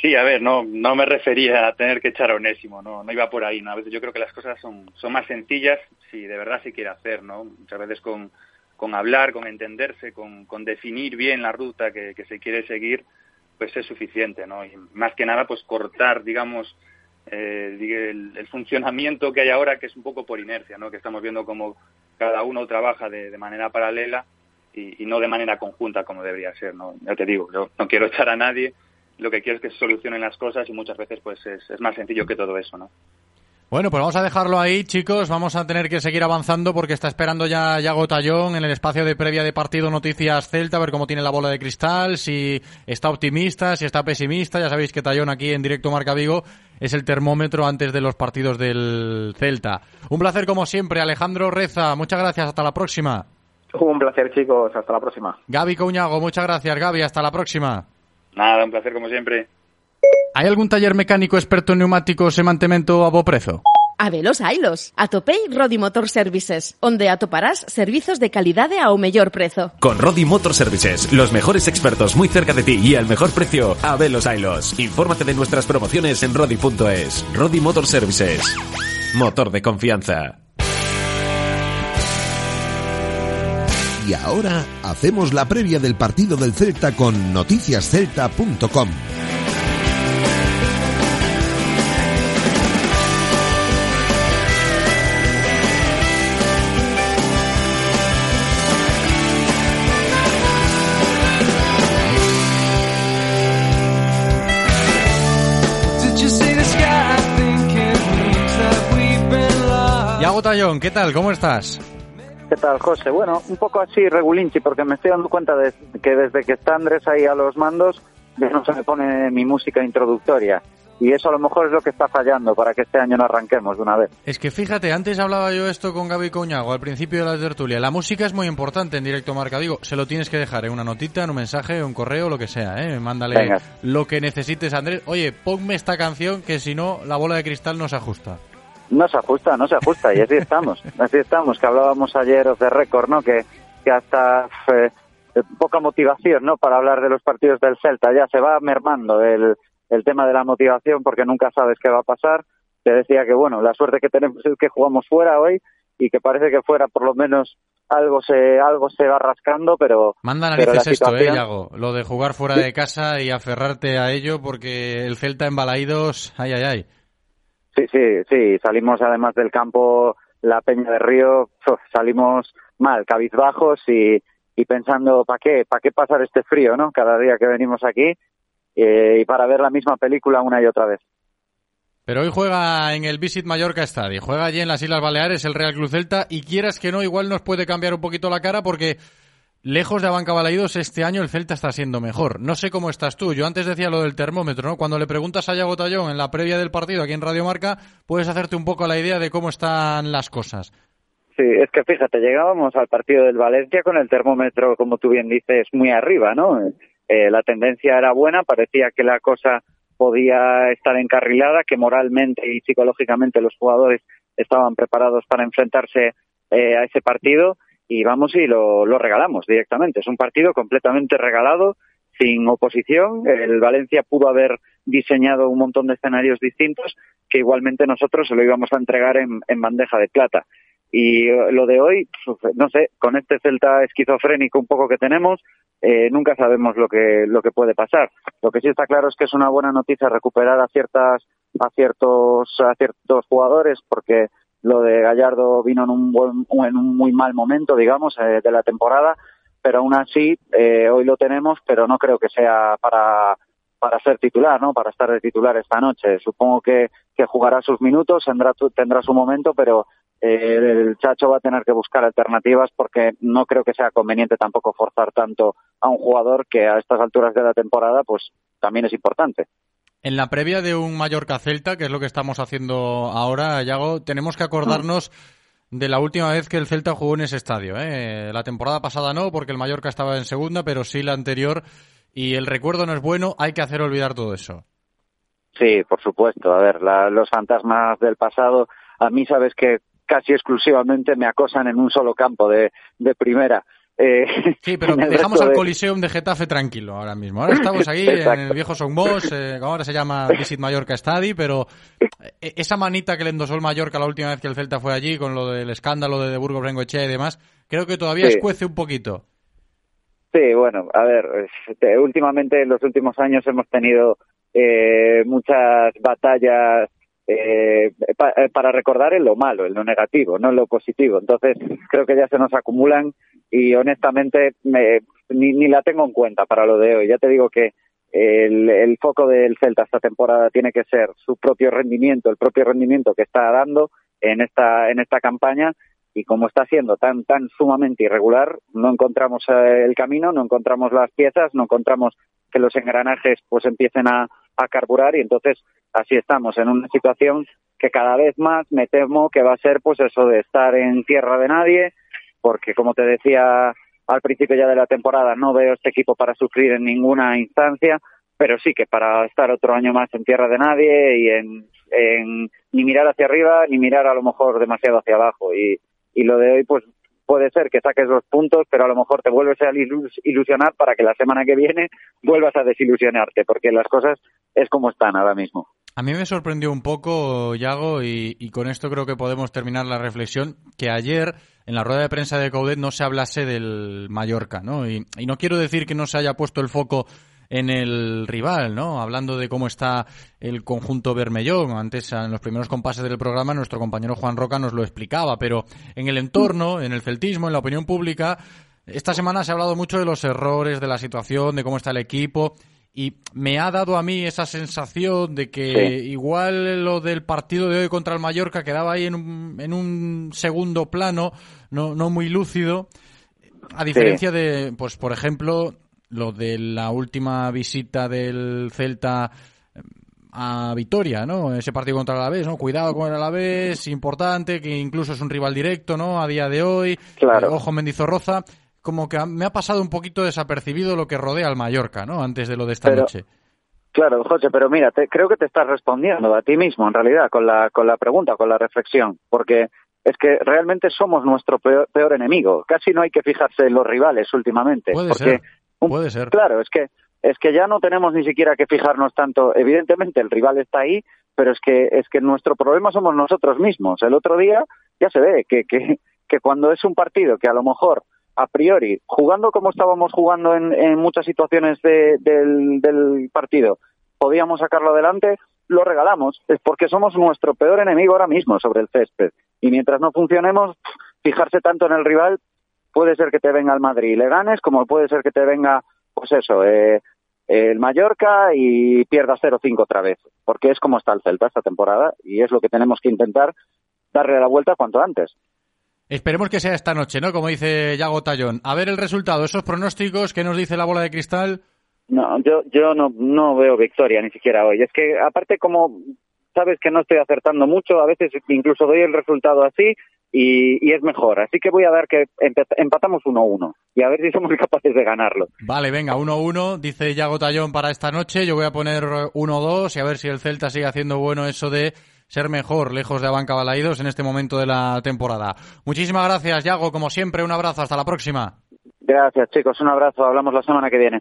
Sí, a ver, no, no me refería a tener que echar a Onésimo, no, no iba por ahí. ¿no? A veces yo creo que las cosas son, son más sencillas si de verdad se quiere hacer, ¿no? Muchas veces con, con hablar, con entenderse, con, con definir bien la ruta que, que, se quiere seguir, pues es suficiente, ¿no? Y más que nada, pues cortar, digamos, eh, el, el, funcionamiento que hay ahora, que es un poco por inercia, ¿no? Que estamos viendo como cada uno trabaja de, de manera paralela y, y, no de manera conjunta como debería ser, ¿no? Ya te digo, yo no quiero echar a nadie, lo que quiero es que se solucionen las cosas y muchas veces pues es, es más sencillo que todo eso, ¿no? Bueno, pues vamos a dejarlo ahí, chicos. Vamos a tener que seguir avanzando porque está esperando ya Yago Tallón en el espacio de previa de partido Noticias Celta, a ver cómo tiene la bola de cristal, si está optimista, si está pesimista. Ya sabéis que Tallón aquí en directo Marca Vigo es el termómetro antes de los partidos del Celta. Un placer como siempre, Alejandro Reza. Muchas gracias, hasta la próxima. Un placer, chicos. Hasta la próxima. Gaby Couñago, muchas gracias, Gaby. Hasta la próxima. Nada, un placer como siempre. Hai algún taller mecánico experto en neumáticos e mantemento a bo prezo? Habelos hailos. Atopei Rodi Motor Services, onde atoparás servizos de calidade ao mellor prezo. Con Rodi Motor Services, los mejores expertos muy cerca de ti y al mejor precio, Habelos hailos. Infórmate de nuestras promociones en rodi.es. Rodi Motor Services. Motor de confianza. Y ahora hacemos la previa del partido del Celta con noticiascelta.com. ¿qué tal? ¿Cómo estás? ¿Qué tal, José? Bueno, un poco así regulinchi, porque me estoy dando cuenta de que desde que está Andrés ahí a los mandos, ya no se me pone mi música introductoria. Y eso a lo mejor es lo que está fallando para que este año no arranquemos de una vez. Es que fíjate, antes hablaba yo esto con Gaby Coñago al principio de la tertulia. La música es muy importante en directo Marca Vigo. Se lo tienes que dejar en una notita, en un mensaje, en un correo, lo que sea. ¿eh? Mándale Venga. lo que necesites, Andrés. Oye, ponme esta canción que si no, la bola de cristal no se ajusta. No se ajusta, no se ajusta, y así estamos. Así estamos, que hablábamos ayer de récord, ¿no? Que, que hasta eh, poca motivación, ¿no? Para hablar de los partidos del Celta. Ya se va mermando el, el tema de la motivación porque nunca sabes qué va a pasar. Te decía que, bueno, la suerte que tenemos es que jugamos fuera hoy y que parece que fuera por lo menos algo se algo se va rascando, pero, Manda pero la narices esto, eh. Yago. Lo de jugar fuera de casa y aferrarte a ello porque el Celta en Balaídos, ay, ay, ay. Sí, sí, sí. Salimos además del campo la Peña de Río, salimos mal, cabizbajos y, y pensando, ¿para qué? ¿Para qué pasar este frío, no? Cada día que venimos aquí eh, y para ver la misma película una y otra vez. Pero hoy juega en el Visit Mallorca Stadium, juega allí en las Islas Baleares el Real Club Celta y quieras que no, igual nos puede cambiar un poquito la cara porque lejos de Abanca Balaídos este año el Celta está siendo mejor. No sé cómo estás tú, yo antes decía lo del termómetro, ¿no? Cuando le preguntas a Yago Tallón en la previa del partido aquí en Radio Marca, puedes hacerte un poco la idea de cómo están las cosas. Sí, es que fíjate, llegábamos al partido del Valencia con el termómetro, como tú bien dices, muy arriba, ¿no? Eh, la tendencia era buena, parecía que la cosa podía estar encarrilada, que moralmente y psicológicamente los jugadores estaban preparados para enfrentarse eh, a ese partido y vamos y lo, lo regalamos directamente. Es un partido completamente regalado, sin oposición. El Valencia pudo haber diseñado un montón de escenarios distintos que igualmente nosotros se lo íbamos a entregar en, en bandeja de plata. Y eh, lo de hoy, pues, no sé, con este Celta esquizofrénico un poco que tenemos, eh, nunca sabemos lo que lo que puede pasar. Lo que sí está claro es que es una buena noticia recuperar a ciertas a ciertos a ciertos jugadores porque lo de Gallardo vino en un buen, en un muy mal momento, digamos, eh, de la temporada, pero aún así eh, hoy lo tenemos, pero no creo que sea para para ser titular, ¿no? Para estar de titular esta noche. Supongo que, que jugará sus minutos, tendrá, tendrá su momento, pero eh, el Chacho va a tener que buscar alternativas porque no creo que sea conveniente tampoco forzar tanto a un jugador que a estas alturas de la temporada pues también es importante. En la previa de un Mallorca Celta, que es lo que estamos haciendo ahora, Yago, tenemos que acordarnos de la última vez que el Celta jugó en ese estadio. ¿eh? La temporada pasada no, porque el Mallorca estaba en segunda, pero sí la anterior. Y el recuerdo no es bueno, hay que hacer olvidar todo eso. Sí, por supuesto. A ver, la- los fantasmas del pasado, a mí sabes que casi exclusivamente me acosan en un solo campo de, de primera. Eh, Sí, pero dejamos al de- Coliseum de Getafe tranquilo ahora mismo. Ahora estamos aquí en el viejo Somos, eh, ahora se llama Visit Mallorca Stadi, pero eh, esa manita que le endosó el Mallorca la última vez que el Celta fue allí, con lo del escándalo de, de Burgos Bengoechea y demás, creo que todavía Sí. escuece un poquito. Sí, bueno, a ver, este, últimamente en los últimos años hemos tenido eh, muchas batallas eh, pa- eh, para recordar en lo malo, en lo negativo, no en lo positivo. Entonces, creo que ya se nos acumulan y honestamente me- ni, ni la tengo en cuenta para lo de hoy. Ya te digo que el, el foco del Celta esta temporada tiene que ser su propio rendimiento, el propio rendimiento que está dando en esta, en esta campaña y como está siendo tan tan sumamente irregular, no encontramos eh, el camino, no encontramos las piezas, no encontramos que los engranajes pues empiecen a, a carburar y entonces así estamos en una situación que cada vez más me temo que va a ser pues eso de estar en tierra de nadie, porque como te decía al principio ya de la temporada no veo este equipo para sufrir en ninguna instancia, pero sí que para estar otro año más en tierra de nadie y en, ni mirar hacia arriba ni mirar a lo mejor demasiado hacia abajo y, y lo de hoy pues puede ser que saques los puntos, pero a lo mejor te vuelves a ilus- ilusionar para que la semana que viene vuelvas a desilusionarte, porque las cosas es como están ahora mismo. A mí me sorprendió un poco, Yago, y, y con esto creo que podemos terminar la reflexión, que ayer en la rueda de prensa de Coudet no se hablase del Mallorca, ¿no? Y, y no quiero decir que no se haya puesto el foco en el rival, ¿no? Hablando de cómo está el conjunto Bermellón. Antes, en los primeros compases del programa, nuestro compañero Juan Roca nos lo explicaba, pero en el entorno, en el celtismo, en la opinión pública, esta semana se ha hablado mucho de los errores, de la situación, de cómo está el equipo. Y me ha dado a mí esa sensación de que Sí. igual lo del partido de hoy contra el Mallorca quedaba ahí en un, en un segundo plano, no, no muy lúcido, a diferencia de, pues por ejemplo, lo de la última visita del Celta eh, a Vitoria, ¿no? Ese partido contra el Alavés, ¿no? Cuidado con el Alavés, importante, que incluso es un rival directo, ¿no? A día de hoy. Claro. Ojo Mendizorroza. Como que me ha pasado un poquito desapercibido lo que rodea al Mallorca, ¿no? Antes de lo de esta Pero- noche. Claro, José, pero mira, te- creo que te estás respondiendo a ti mismo, en realidad, con la, con la pregunta, con la reflexión, porque es que realmente somos nuestro peor, peor enemigo. Casi no hay que fijarse en los rivales últimamente. Puede porque ser, un- puede ser. Claro, es que, es que ya no tenemos ni siquiera que fijarnos tanto. Evidentemente, el rival está ahí, pero es que, es que nuestro problema somos nosotros mismos. El otro día ya se ve que, que, que cuando es un partido que a lo mejor a priori, jugando como estábamos jugando en, en muchas situaciones de- del, partido, podíamos sacarlo adelante, lo regalamos. Es porque somos nuestro peor enemigo ahora mismo sobre el césped. Y mientras no funcionemos, fijarse tanto en el rival, puede ser que te venga el Madrid y le ganes, como puede ser que te venga, pues eso, eh, el Mallorca y pierdas 0-5 otra vez. Porque es como está el Celta esta temporada y es lo que tenemos que intentar darle la vuelta cuanto antes. Esperemos que sea esta noche, ¿no? Como dice Yago Tallón. A ver el resultado, esos pronósticos, ¿qué nos dice la bola de cristal? No, yo, yo no, no veo victoria ni siquiera hoy. Es que aparte como sabes que no estoy acertando mucho, a veces incluso doy el resultado así y, y es mejor. Así que voy a dar que empatamos 1-1 y a ver si somos capaces de ganarlo. Vale, venga, 1-1, dice Yago Tallón para esta noche. Yo voy a poner 1-2 y a ver si el Celta sigue haciendo bueno eso de ser mejor lejos de Abanca Balaídos en este momento de la temporada. Muchísimas gracias, Yago, como siempre, un abrazo, hasta la próxima. Gracias chicos, un abrazo, hablamos la semana que viene.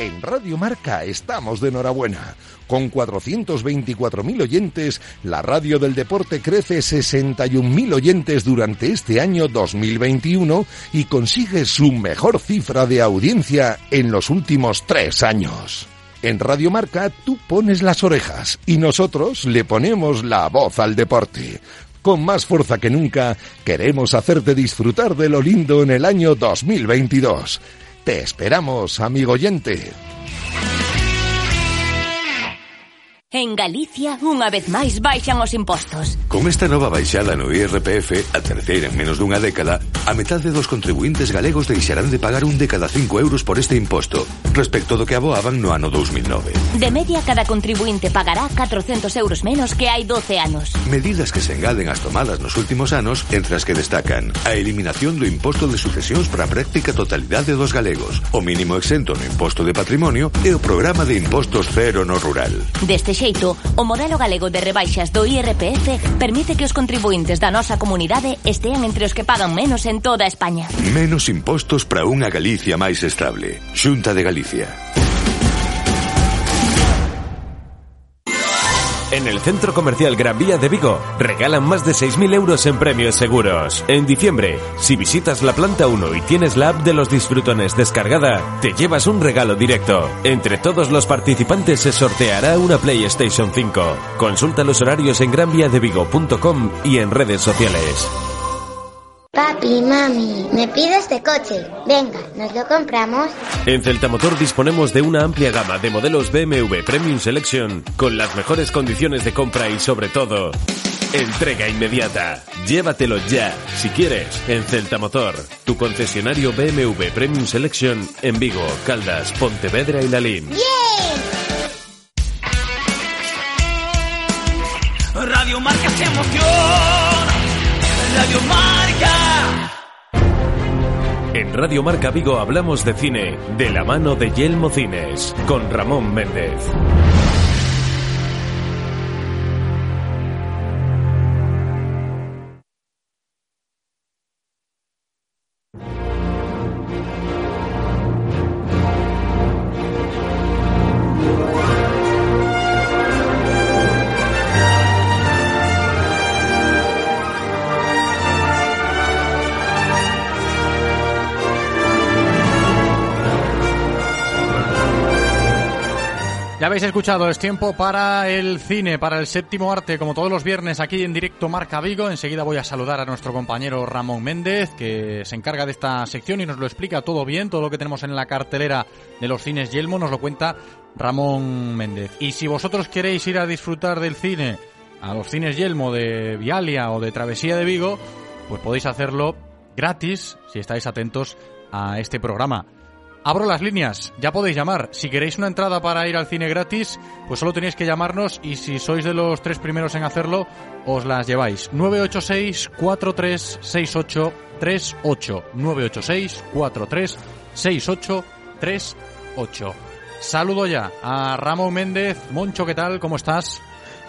En Radio Marca estamos de enhorabuena. Con 424.000 oyentes, la radio del deporte crece 61.000 oyentes durante este año 2021 y consigue su mejor cifra de audiencia en los últimos tres años. En Radio Marca tú pones las orejas y nosotros le ponemos la voz al deporte. Con más fuerza que nunca, queremos hacerte disfrutar de lo lindo en el año 2022. Te esperamos, amigo oyente. En Galicia, unha vez máis, baixan os impostos. Con esta nova baixada no IRPF, a terceira en menos dunha década, a metade dos contribuintes galegos deixarán de pagar un de cada cinco euros por este imposto, respecto do que aboaban no ano 2009. De media, cada contribuinte pagará 400 euros menos que hai 12 anos. Medidas que se engaden as tomadas nos últimos anos, entre as que destacan a eliminación do imposto de sucesións para a práctica totalidade dos galegos, o mínimo exento no imposto de patrimonio e o programa de impostos cero no rural. Deste xeito, o modelo galego de rebaixas do IRPF permite que os contribuintes da nosa comunidade estean entre os que pagan menos en toda España. Menos impostos para unha Galicia máis estable. Xunta de Galicia. En el Centro Comercial Gran Vía de Vigo regalan más de 6.000 euros en premios seguros. En diciembre, si visitas la planta 1 y tienes la app de los disfrutones descargada, te llevas un regalo directo. Entre todos los participantes se sorteará una PlayStation 5. Consulta los horarios en granviadevigo.com y en redes sociales. Papi, mami, ¿me pides este coche? Venga, ¿nos lo compramos? En Celtamotor disponemos de una amplia gama de modelos BMW Premium Selection con las mejores condiciones de compra y sobre todo entrega inmediata. Llévatelo ya, si quieres, en Celtamotor, tu concesionario BMW Premium Selection en Vigo, Caldas, Pontevedra y Lalín. Radio Marca se emoción. Radio Marca. En Radio Marca Vigo hablamos de cine de la mano de Yelmo Cines con Ramón Méndez. Habéis escuchado, es tiempo para el cine, para el séptimo arte, como todos los viernes aquí en directo Marca Vigo. Enseguida voy a saludar a nuestro compañero Ramón Méndez, que se encarga de esta sección y nos lo explica todo bien, todo lo que tenemos en la cartelera de los cines Yelmo nos lo cuenta Ramón Méndez. Y si vosotros queréis ir a disfrutar del cine a los cines Yelmo de Vialia o de Travesía de Vigo, pues podéis hacerlo gratis si estáis atentos a este programa. Abro las líneas, ya podéis llamar. Si queréis una entrada para ir al cine gratis, pues solo tenéis que llamarnos y si sois de los tres primeros en hacerlo, os las lleváis. 986 4368 38 986 4368 38 Saludo ya a Ramón Méndez. Moncho, ¿qué tal? ¿Cómo estás?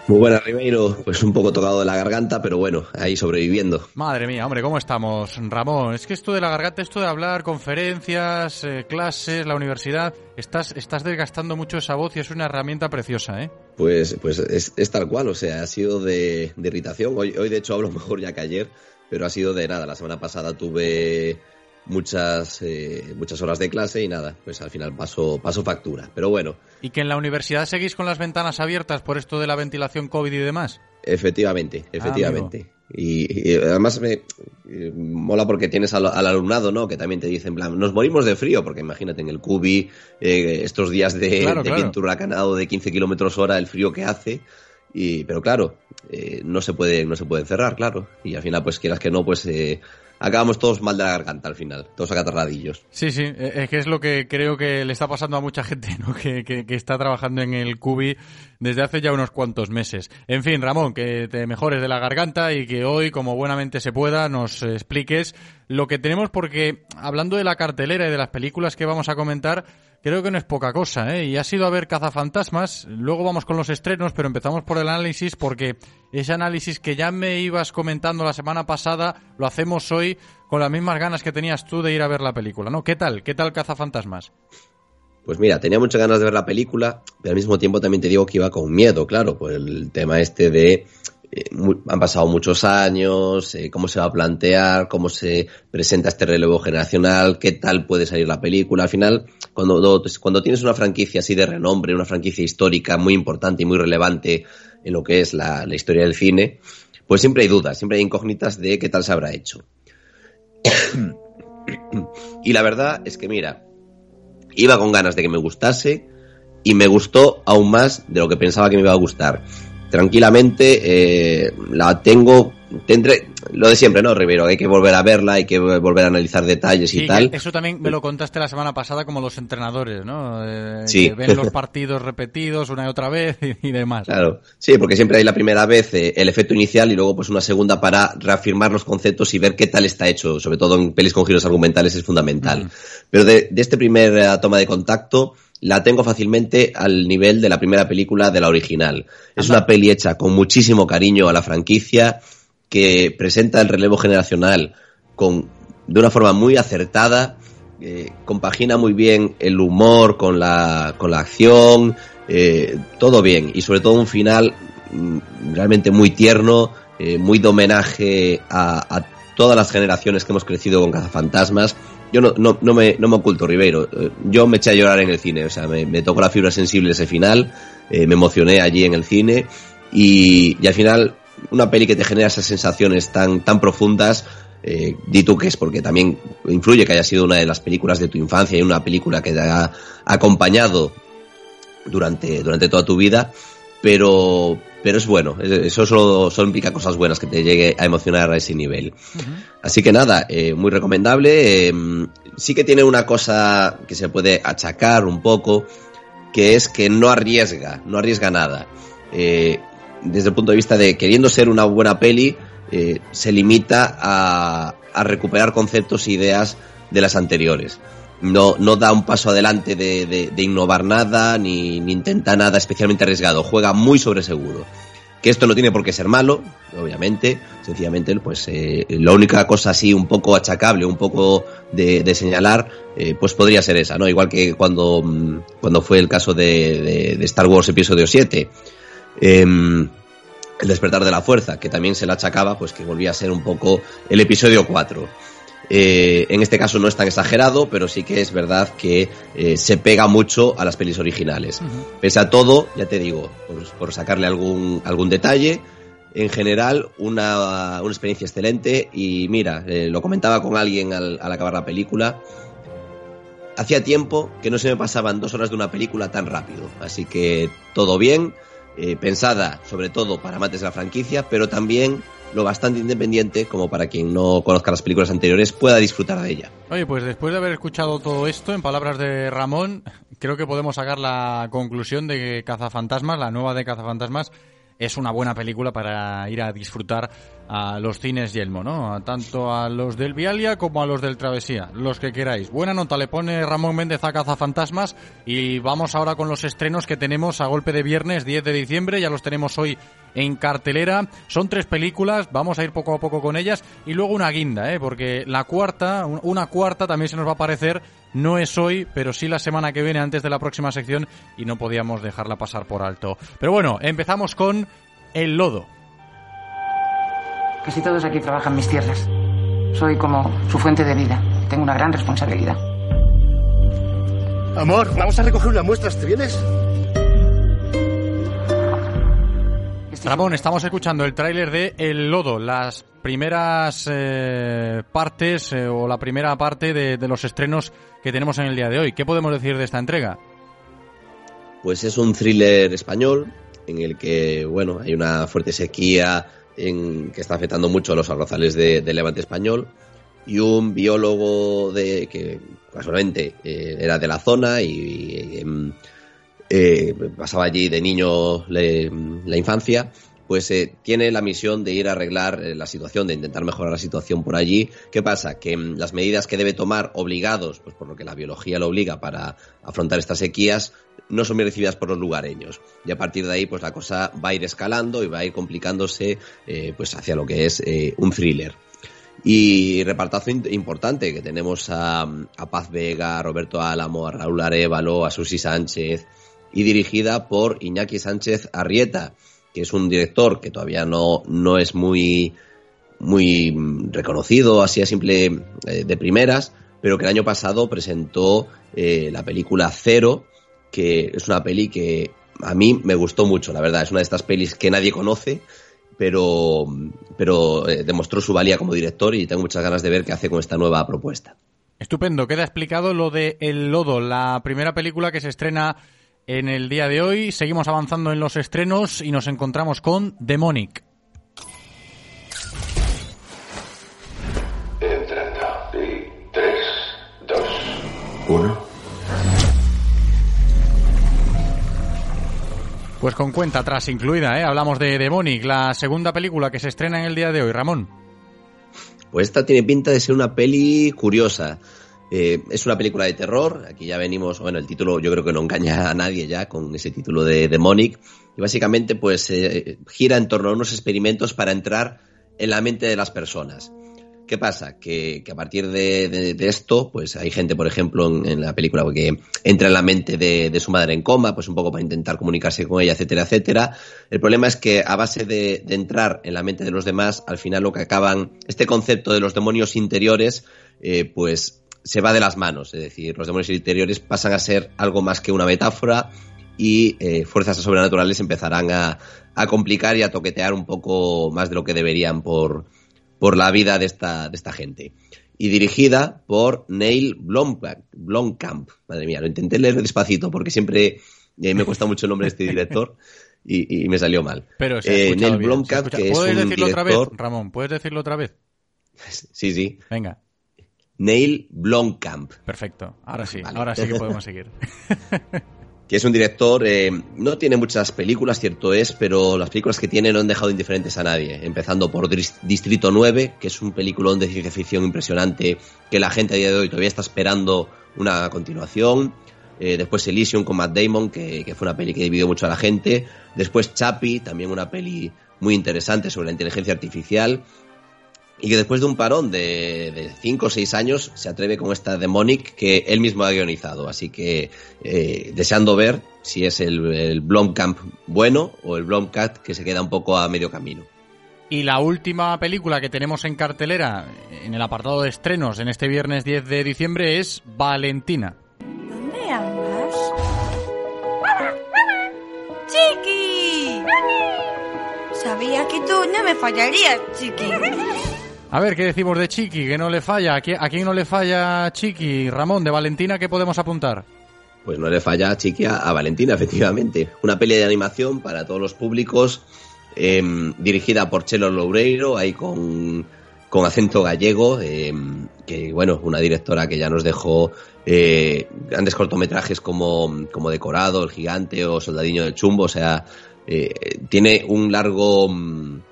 Muy buena, Ribeiro. Pues un poco tocado de la garganta, pero bueno, ahí sobreviviendo. Madre mía, hombre, ¿cómo estamos, Ramón? Es que esto de la garganta, esto de hablar, conferencias, eh, clases, la universidad, estás, estás desgastando mucho esa voz y es una herramienta preciosa, ¿eh? Pues, pues es, es tal cual, o sea, ha sido de, de irritación. Hoy, hoy, de hecho, hablo mejor ya que ayer, pero ha sido de nada. La semana pasada tuve muchas eh, muchas horas de clase y nada, pues al final paso, paso factura. Pero bueno. ¿Y que en la universidad seguís con las ventanas abiertas por esto de la ventilación COVID y demás? Efectivamente, efectivamente. y, y, además me eh, mola porque tienes al, al, alumnado, ¿no? Que también te dicen, en plan, nos morimos de frío, porque imagínate en el cubi, eh, estos días de, Claro, de claro. viento huracanado de 15 kilómetros hora, el frío que hace. Y, pero claro, eh, no se puede, no se puede encerrar, claro. Y al final, pues quieras que no, pues eh, acabamos todos mal de la garganta al final, todos acatarradillos. Sí, sí, eh, es que es lo que creo que le está pasando a mucha gente, ¿no? Que, que, que está trabajando en el Cubi desde hace ya unos cuantos meses. En fin, Ramón, que te mejores de la garganta y que hoy, como buenamente se pueda, nos expliques lo que tenemos, porque hablando de la cartelera y de las películas que vamos a comentar, creo que no es poca cosa, ¿eh? Y ha sido a ver Cazafantasmas, luego vamos con los estrenos, pero empezamos por el análisis porque ese análisis que ya me ibas comentando la semana pasada, lo hacemos hoy con las mismas ganas que tenías tú de ir a ver la película, ¿no? ¿Qué tal? ¿Qué tal Cazafantasmas? Pues mira, tenía muchas ganas de ver la película, pero al mismo tiempo también te digo que iba con miedo, claro, por el tema este de eh, han pasado muchos años, eh, cómo se va a plantear, cómo se presenta este relevo generacional, qué tal puede salir la película. Al final, cuando, cuando tienes una franquicia así de renombre, una franquicia histórica muy importante y muy relevante en lo que es la historia del cine, pues siempre hay dudas, siempre hay incógnitas de qué tal se habrá hecho. y la verdad es que, mira, iba con ganas de que me gustase y me gustó aún más de lo que pensaba que me iba a gustar. Tranquilamente eh, la tengo, tendré lo de siempre, ¿no, Rivero? Hay que volver a verla, hay que volver a analizar detalles Sí, y tal. eso también me lo contaste la semana pasada como los entrenadores, ¿no? Eh, Sí. Que ven los partidos repetidos una y otra vez y, y demás. Claro, sí, porque siempre hay la primera vez eh, el efecto inicial y luego pues una segunda para reafirmar los conceptos y ver qué tal está hecho, sobre todo en pelis con giros argumentales es fundamental. Pero de, de este primer toma de contacto la tengo fácilmente al nivel de la primera película de la original. Es una peli hecha con muchísimo cariño a la franquicia que presenta el relevo generacional con de una forma muy acertada, eh, compagina muy bien el humor con la, con la acción, eh, todo bien y sobre todo un final mm, realmente muy tierno, eh, muy de homenaje a, a todas las generaciones que hemos crecido con Cazafantasmas. Yo no, no, no, me, no me oculto, Ribeiro. Eh, Yo me eché a llorar en el cine, o sea, me, me tocó la fibra sensible ese final, eh, me emocioné allí en el cine y, y al final una peli que te genera esas sensaciones tan, tan profundas, eh, di tú que es porque también influye que haya sido una de las películas de tu infancia y una película que te ha acompañado durante, durante toda tu vida, pero, pero es bueno, eso solo, solo implica cosas buenas que te llegue a emocionar a ese nivel. Así que nada, eh, muy recomendable. eh, sí que tiene una cosa que se puede achacar un poco, que es que no arriesga, no arriesga nada. Eh, desde el punto de vista de queriendo ser una buena peli, eh, se limita a, a recuperar conceptos e ideas de las anteriores. No, no da un paso adelante de, de- innovar nada, ni, ni intenta nada especialmente arriesgado. Juega muy sobre seguro. Que esto no tiene por qué ser malo, obviamente. Sencillamente, pues eh, la única cosa así un poco achacable, un poco de, de señalar, eh, pues podría ser esa, ¿no? Igual que cuando, mm, cuando fue el caso de, Star Wars Episodio 7. Em, el despertar de la fuerza, que también se le achacaba, pues que volvía a ser un poco el episodio 4. Eh, en este caso no es tan exagerado, pero sí que es verdad que eh, se pega mucho a las pelis originales. Pese a todo, ya te digo, por, por sacarle algún, algún detalle, en general una, una experiencia excelente. Y mira, eh, lo comentaba con alguien al, al acabar la película, hacía tiempo que no se me pasaban dos horas de una película tan rápido, así que todo bien, eh, pensada sobre todo para amantes de la franquicia, pero también lo bastante independiente como para quien no conozca las películas anteriores pueda disfrutar de ella. Oye, pues después de haber escuchado todo esto, en palabras de Ramón, creo que podemos sacar la conclusión de que Cazafantasmas, la nueva de Cazafantasmas, es una buena película para ir a disfrutar a los cines Yelmo, ¿no? Tanto a los del Vialia como a los del Travesía, los que queráis. Buena nota le pone Ramón Méndez a Cazafantasmas y vamos ahora con los estrenos que tenemos a golpe de viernes 10 de diciembre, ya los tenemos hoy en cartelera. Son tres películas, vamos a ir poco a poco con ellas y luego una guinda, ¿eh? Porque la cuarta, un- una cuarta también se nos va a aparecer, no es hoy, pero sí la semana que viene antes de la próxima sección y no podíamos dejarla pasar por alto. Pero bueno, empezamos con El Lodo. Casi todos aquí trabajan mis tierras. Soy como su fuente de vida. Tengo una gran responsabilidad. Amor, vamos a recoger una muestra, ¿te vienes? Ramón, estamos escuchando el tráiler de El Lodo, las primeras eh, partes eh, o la primera parte de, los estrenos que tenemos en el día de hoy. ¿Qué podemos decir de esta entrega? Pues es un thriller español en el que, bueno, hay una fuerte sequía en, que está afectando mucho a los arrozales de- levante español y un biólogo de que casualmente eh, era de la zona y, y, em, eh, pasaba allí de niño la infancia, pues eh, tiene la misión de ir a arreglar eh, la situación, de intentar mejorar la situación por allí. ¿Qué pasa? Que mm, las medidas que debe tomar obligados, pues por lo que la biología lo obliga para afrontar estas sequías, no son bien recibidas por los lugareños. Y a partir de ahí, pues la cosa va a ir escalando y va a ir complicándose pues hacia lo que es un thriller. Y repartazo importante, que tenemos a, a Paz Vega, a Roberto Álamo, a Raúl Arevalo, a Susi Sánchez, y dirigida por Iñaki Sánchez Arrieta, que es un director que todavía no, no es muy, muy reconocido, así a simple eh, de primeras, pero que el año pasado presentó eh, la película Cero, que es una peli que a mí me gustó mucho, la verdad, es una de estas pelis que nadie conoce, pero, pero eh, demostró su valía como director y tengo muchas ganas de ver qué hace con esta nueva propuesta. Estupendo, queda explicado lo de El Lodo, la primera película que se estrena en el día de hoy. Seguimos avanzando en los estrenos y nos encontramos con Demonic. Entrando. Y tres, dos, uno. Pues con cuenta atrás incluida, ¿eh? Hablamos de Demonic, la segunda película que se estrena en el día de hoy. Ramón. Pues esta tiene pinta de ser una peli curiosa. Eh, es una película de terror. Aquí ya venimos, bueno, el título yo creo que no engaña a nadie ya con ese título de Demonic. Y básicamente, pues eh, gira en torno a unos experimentos para entrar en la mente de las personas. ¿Qué pasa? Que, a partir de, esto, pues hay gente, por ejemplo, en, la película que entra en la mente de, su madre en coma, pues un poco para intentar comunicarse con ella, etcétera, etcétera. El problema es que a base de, de entrar en la mente de los demás, al final lo que acaban, este concepto de los demonios interiores, eh, pues se va de las manos. Es decir, los demonios interiores pasan a ser algo más que una metáfora y eh, fuerzas sobrenaturales empezarán a, a complicar y a toquetear un poco más de lo que deberían por, por la vida de esta, de esta gente. Y dirigida por Neil Blomkamp. Blomkamp. Madre mía, lo intenté leer despacito porque siempre eh, me cuesta mucho el nombre de este director y, y me salió mal. Pero se Eh, Neil bien, Blomkamp, escuchado- que es ¿Puedes un decirlo otra vez. Ramón? ¿Puedes decirlo otra vez? Sí, sí. Venga. Neil Blomkamp. Perfecto. Ahora sí, ahora sí que podemos seguir. que es un director, eh, no tiene muchas películas, cierto es, pero las películas que tiene no han dejado indiferentes a nadie, empezando por Distrito 9, que es un peliculón de ciencia ficción impresionante que la gente a día de hoy todavía está esperando una continuación. Eh, después Elysium con Matt Damon, que, que fue una peli que dividió mucho a la gente. Después Chappie, también una peli muy interesante sobre la inteligencia artificial. Y que después de un parón de 5 o 6 años se atreve con esta Demonic que él mismo ha guionizado. Así que eh, deseando ver si es el, el Blomkamp bueno o el Blomkamp que se queda un poco a medio camino. Y la última película que tenemos en cartelera, en el apartado de estrenos, en este viernes 10 de diciembre, es Valentina. ¿Dónde andas? ¡Chiqui! Sabía que tú no me fallarías, Chiqui. A ver, ¿qué decimos de Chiqui? Que no le falla. ¿A quién, no le falla Chiqui? Ramón, de Valentina, ¿qué podemos apuntar? Pues no le falla Chiqui a, a Valentina, efectivamente. Una peli de animación para todos los públicos, em, dirigida por Chelo Loureiro, ahí con, con acento gallego, em, que bueno, una directora que ya nos dejó eh, grandes cortometrajes como, como Decorado, El Gigante o Soldadiño del Chumbo, o sea, eh, tiene un largo... mm,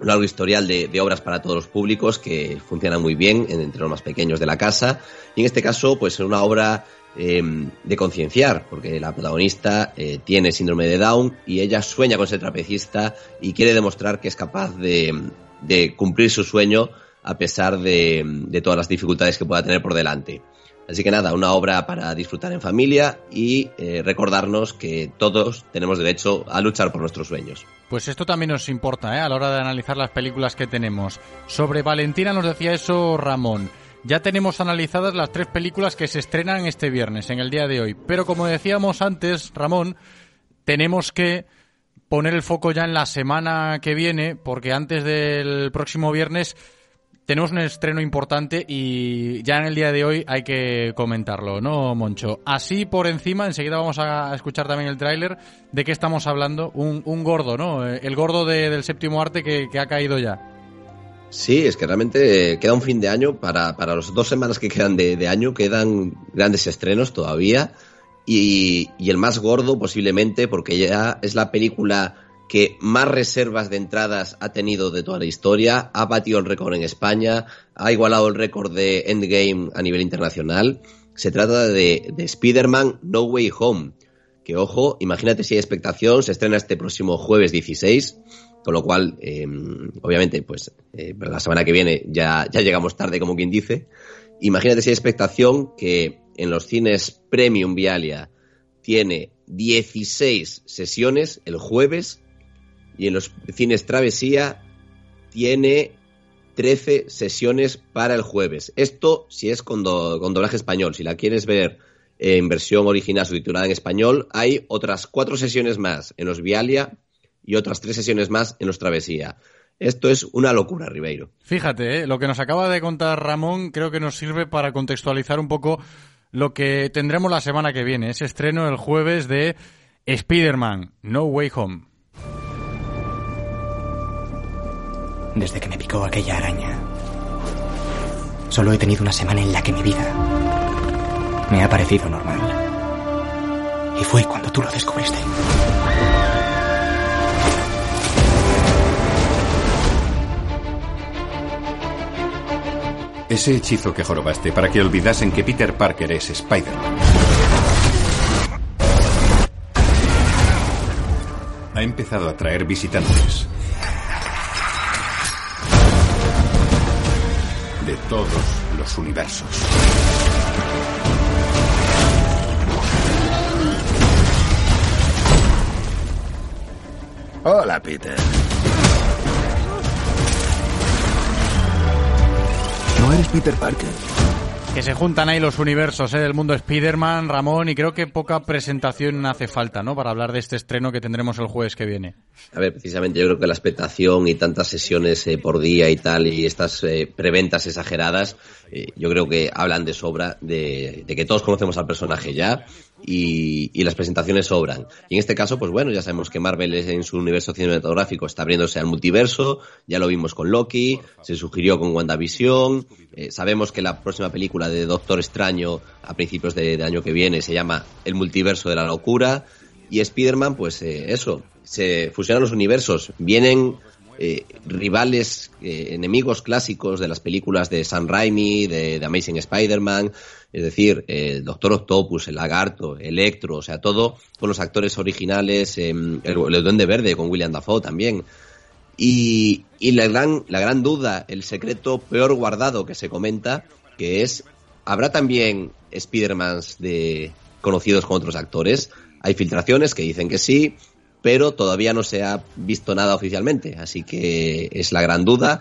un largo historial de, obras para todos los públicos que funcionan muy bien en- entre los más pequeños de la casa. Y en este caso, pues es una obra eh, de concienciar, porque la protagonista eh, tiene síndrome de Down y ella sueña con ser trapecista y quiere demostrar que es capaz de, cumplir su sueño a pesar de todas las dificultades que pueda tener por delante. Así que nada, una obra para disfrutar en familia y eh, recordarnos que todos tenemos derecho a luchar por nuestros sueños. Pues esto también nos importa ¿eh? a la hora de analizar las películas que tenemos. Sobre Valentina nos decía eso Ramón. Ya tenemos analizadas las tres películas que se estrenan este viernes, en el día de hoy. Pero como decíamos antes, Ramón, tenemos que poner el foco ya en la semana que viene, porque antes del próximo viernes tenemos un estreno importante y ya en el día de hoy hay que comentarlo, ¿no, Moncho? Así por encima, enseguida vamos a escuchar también el tráiler de qué estamos hablando. Un, un gordo, ¿no? Eh, El gordo de- del séptimo arte que, ha caído ya. Sí, es que realmente queda un fin de año. Para, para las dos semanas que quedan de, de año, quedan grandes estrenos todavía. Y, y el más gordo posiblemente, porque ya es la película que más reservas de entradas ha tenido de toda la historia. Ha batido el récord en España, ha igualado el récord de Endgame a nivel internacional. Se trata de, de Spider-Man No Way Home. Que ojo, imagínate si hay expectación, se estrena este próximo jueves 16. Con lo cual, eh, obviamente, pues eh, la semana que viene ya, ya llegamos tarde, como quien dice. Imagínate si hay expectación que en los cines Premium Vialia tiene 16 sesiones el jueves y en los cines Travesía tiene 13 sesiones para el jueves. Esto si es con, do- con doblaje español. Si la quieres ver en versión original subtitulada en español, hay otras cuatro sesiones más en los Vialia y otras tres sesiones más en los Travesía. Esto es una locura, Ribeiro. Fíjate, ¿eh? lo que nos acaba de contar Ramón creo que nos sirve para contextualizar un poco lo que tendremos la semana que viene. Ese estreno el jueves de Spider-Man No Way Home. Desde que me picó aquella araña, solo he tenido una semana en la que mi vida me ha parecido normal. Y fue cuando tú lo descubriste. Ese hechizo que jorobaste para que olvidasen que Peter Parker es Spider-Man. Ha empezado a traer visitantes. Todos los universos. Hola, Peter. No eres Peter Parker. Que se juntan ahí los universos ¿eh? del mundo Spider-Man, Ramón, y creo que poca presentación hace falta, ¿no? Para hablar de este estreno que tendremos el jueves que viene. A ver, precisamente yo creo que la expectación y tantas sesiones eh, por día y tal, y estas eh, preventas exageradas, eh, yo creo que hablan de sobra de, de que todos conocemos al personaje ya y, y las presentaciones sobran. Y en este caso, pues bueno, ya sabemos que Marvel es- en su universo cinematográfico está abriéndose al multiverso, ya lo vimos con Loki, se sugirió con WandaVision, eh, sabemos que la próxima película de Doctor Extraño a principios de, año que viene se llama El multiverso de la locura. Y Spider-Man, pues eh, eso, se fusionan los universos. Vienen eh, rivales, eh, enemigos clásicos de las películas de Sam Raimi, de, de Amazing Spider-Man, es decir, eh, Doctor Octopus, el Lagarto, Electro, o sea, todo con los actores originales, el, el Duende Verde con William Dafoe también. Y, y la, gran, la gran duda, el secreto peor guardado que se comenta, que es, ¿habrá también Spider-Mans de conocidos con otros actores? Hay filtraciones que dicen que sí, pero todavía no se ha visto nada oficialmente, así que es la gran duda.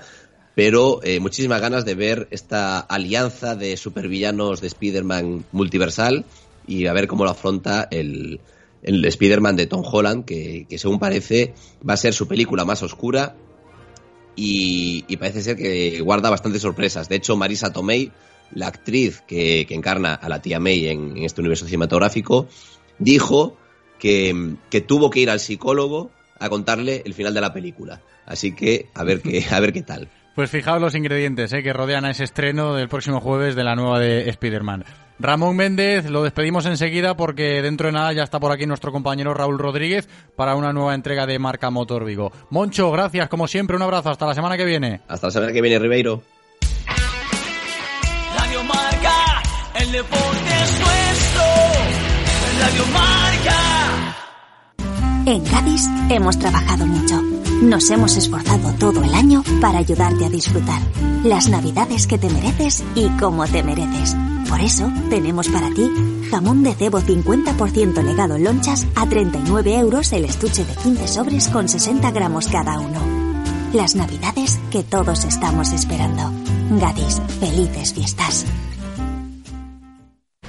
Pero eh, muchísimas ganas de ver esta alianza de supervillanos de Spider-Man multiversal y a ver cómo lo afronta el, el Spider-Man de Tom Holland, que, según parece va a ser su película más oscura y, parece ser que guarda bastantes sorpresas. De hecho, Marisa Tomei, la actriz que, que encarna a la tía May en, en este universo cinematográfico, dijo que, que tuvo que ir al psicólogo a contarle el final de la película. Así que a ver qué, a ver qué tal. Pues fijaos los ingredientes eh, que rodean a ese estreno del próximo jueves de la nueva de Spider-Man. Ramón Méndez, lo despedimos enseguida porque dentro de nada ya está por aquí nuestro compañero Raúl Rodríguez para una nueva entrega de Marca Motor Vigo. Moncho, gracias, como siempre, un abrazo, hasta la semana que viene. Hasta la semana que viene, Ribeiro. Radio Marca, el deporte es nuestro. Radio Marca. En Gadis hemos trabajado mucho. Nos hemos esforzado todo el año para ayudarte a disfrutar las navidades que te mereces y como te mereces. Por eso tenemos para ti jamón de cebo 50% legado lonchas a 39 euros el estuche de 15 sobres con 60 gramos cada uno. Las navidades que todos estamos esperando. Gadis, felices fiestas.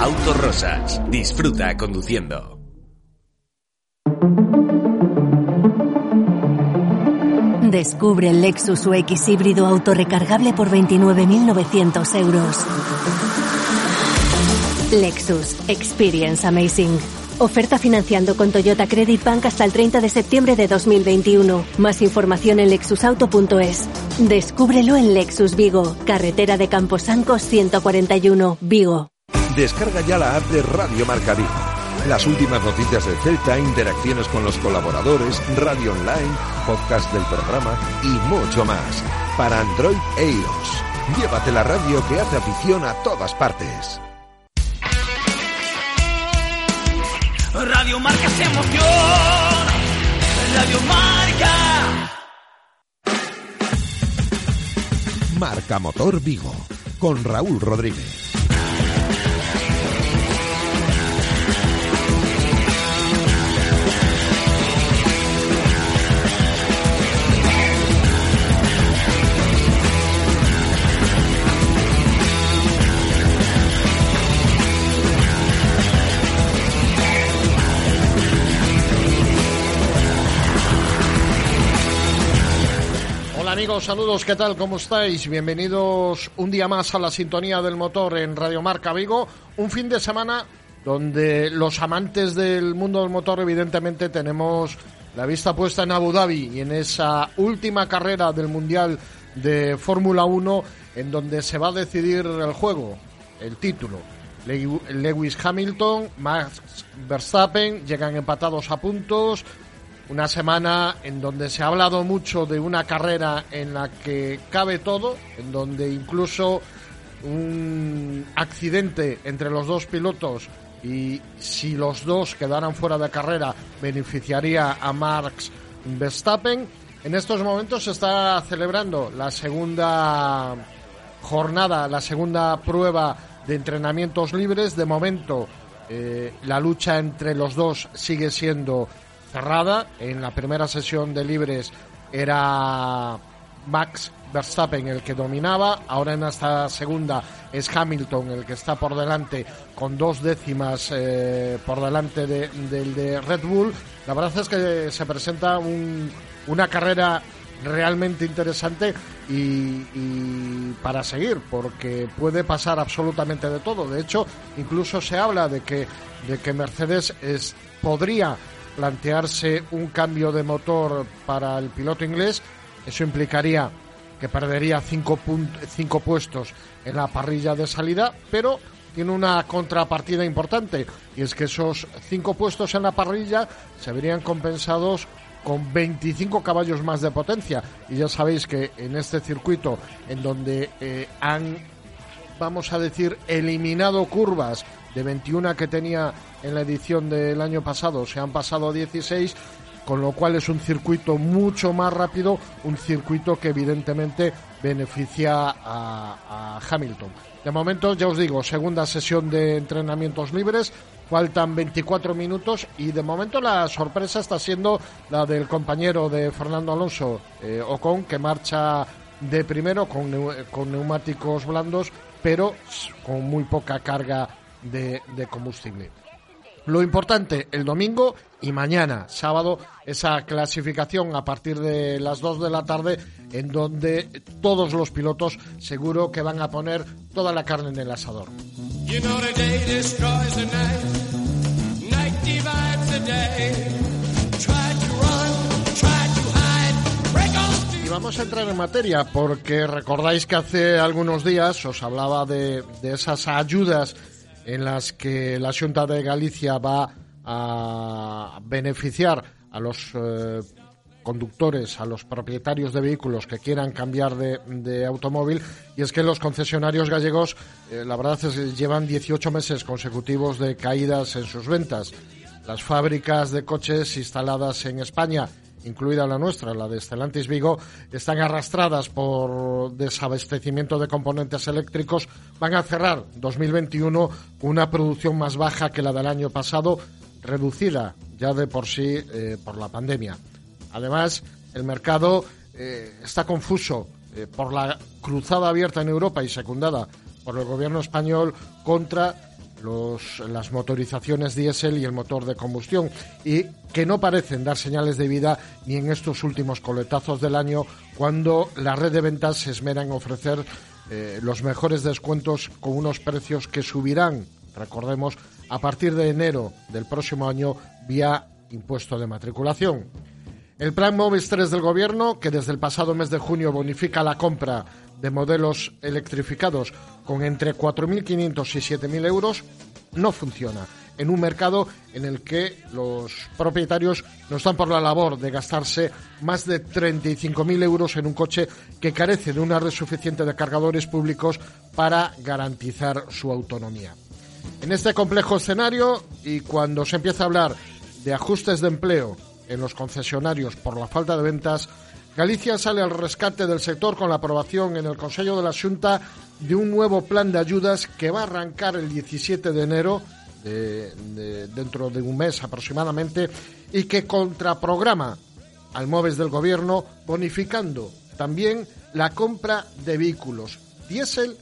Autorosas. Disfruta conduciendo. Descubre el Lexus UX híbrido autorrecargable por 29.900 euros. Lexus Experience Amazing. Oferta financiando con Toyota Credit Bank hasta el 30 de septiembre de 2021. Más información en lexusauto.es. Descúbrelo en Lexus Vigo, carretera de Camposancos 141, Vigo. Descarga ya la app de Radio Marca Vigo. Las últimas noticias del Celta, interacciones con los colaboradores, radio online, podcast del programa y mucho más. Para Android e iOS. Llévate la radio que hace afición a todas partes. Radio Marca se emoción. Radio Marca. Marca Motor Vigo. Con Raúl Rodríguez. Amigos, saludos, ¿qué tal? ¿Cómo estáis? Bienvenidos un día más a la sintonía del motor en Radio Marca Vigo. Un fin de semana donde los amantes del mundo del motor evidentemente tenemos la vista puesta en Abu Dhabi y en esa última carrera del Mundial de Fórmula 1 en donde se va a decidir el juego, el título. Le- Lewis Hamilton, Max Verstappen llegan empatados a puntos, una semana en donde se ha hablado mucho de una carrera en la que cabe todo, en donde incluso un accidente entre los dos pilotos y si los dos quedaran fuera de carrera beneficiaría a Max Verstappen. En estos momentos se está celebrando la segunda jornada, la segunda prueba de entrenamientos libres. De momento, eh, la lucha entre los dos sigue siendo cerrada. En la primera sesión de libres era Max Verstappen el que dominaba. Ahora en esta segunda es Hamilton el que está por delante con dos décimas eh, por delante de- del de Red Bull. La verdad es que se presenta un- una carrera realmente interesante y, y para seguir porque puede pasar absolutamente de todo de hecho incluso se habla de que de que Mercedes es, podría plantearse un cambio de motor para el piloto inglés eso implicaría que perdería cinco, cinco puestos en la parrilla de salida pero tiene una contrapartida importante y es que esos cinco puestos en la parrilla se verían compensados con 25 caballos más de potencia. Y ya sabéis que en este circuito en donde eh, han vamos a decir eliminado curvas de 21 que tenía en la edición del año pasado se han pasado a 16 con lo cual es un circuito mucho más rápido, un circuito que evidentemente beneficia a, Hamilton. De momento, ya os digo, segunda sesión de entrenamientos libres, faltan 24 minutos y de momento la sorpresa está siendo la del compañero de Fernando Alonso, eh, Ocon, que marcha de primero con, con neumáticos blandos, pero con muy poca carga de, de combustible. Lo importante, el domingo y mañana, sábado, esa clasificación a partir de las 2 de la tarde, en donde todos los pilotos seguro que van a poner toda la carne en el asador. You know the day destroys the night. Night divides the day. Try to run, try to hide. Break on Y vamos a entrar en materia porque recordáis que hace algunos días os hablaba de, de esas ayudas en las que la Junta de Galicia va a beneficiar a los eh, conductores, a los propietarios de vehículos que quieran cambiar de, automóvil. Y es que los concesionarios gallegos, eh, la verdad es que llevan 18 meses consecutivos de caídas en sus ventas. Las fábricas de coches instaladas en España, incluida la nuestra, la de Stellantis Vigo, están arrastradas por desabastecimiento de componentes eléctricos. Van a cerrar 2021 con una producción más baja que la del año pasado, reducida ya de por sí eh, por la pandemia. Además, el mercado eh, está confuso eh, por la cruzada abierta en Europa y secundada por el gobierno español contra los, las motorizaciones diésel y el motor de combustión y que no parecen dar señales de vida ni en estos últimos coletazos del año cuando la red de ventas se esmera en ofrecer eh, los mejores descuentos con unos precios que subirán, recordemos, a partir de enero del próximo año vía impuesto de matriculación. El plan MOVES 3 del Gobierno, que desde el pasado mes de junio bonifica la compra de modelos electrificados con entre 4.500 y 7.000 euros, no funciona en un mercado en el que los propietarios no están por la labor de gastarse más de 35.000 euros en un coche que carece de una red suficiente de cargadores públicos para garantizar su autonomía. En este complejo escenario y cuando se empieza a hablar de ajustes de empleo en los concesionarios por la falta de ventas, Galicia sale al rescate del sector con la aprobación en el Consejo de la Junta de un nuevo plan de ayudas que va a arrancar el 17 de enero, de- de- dentro de un mes aproximadamente, y que contraprograma al MOVES del Gobierno, bonificando también la compra de vehículos diésel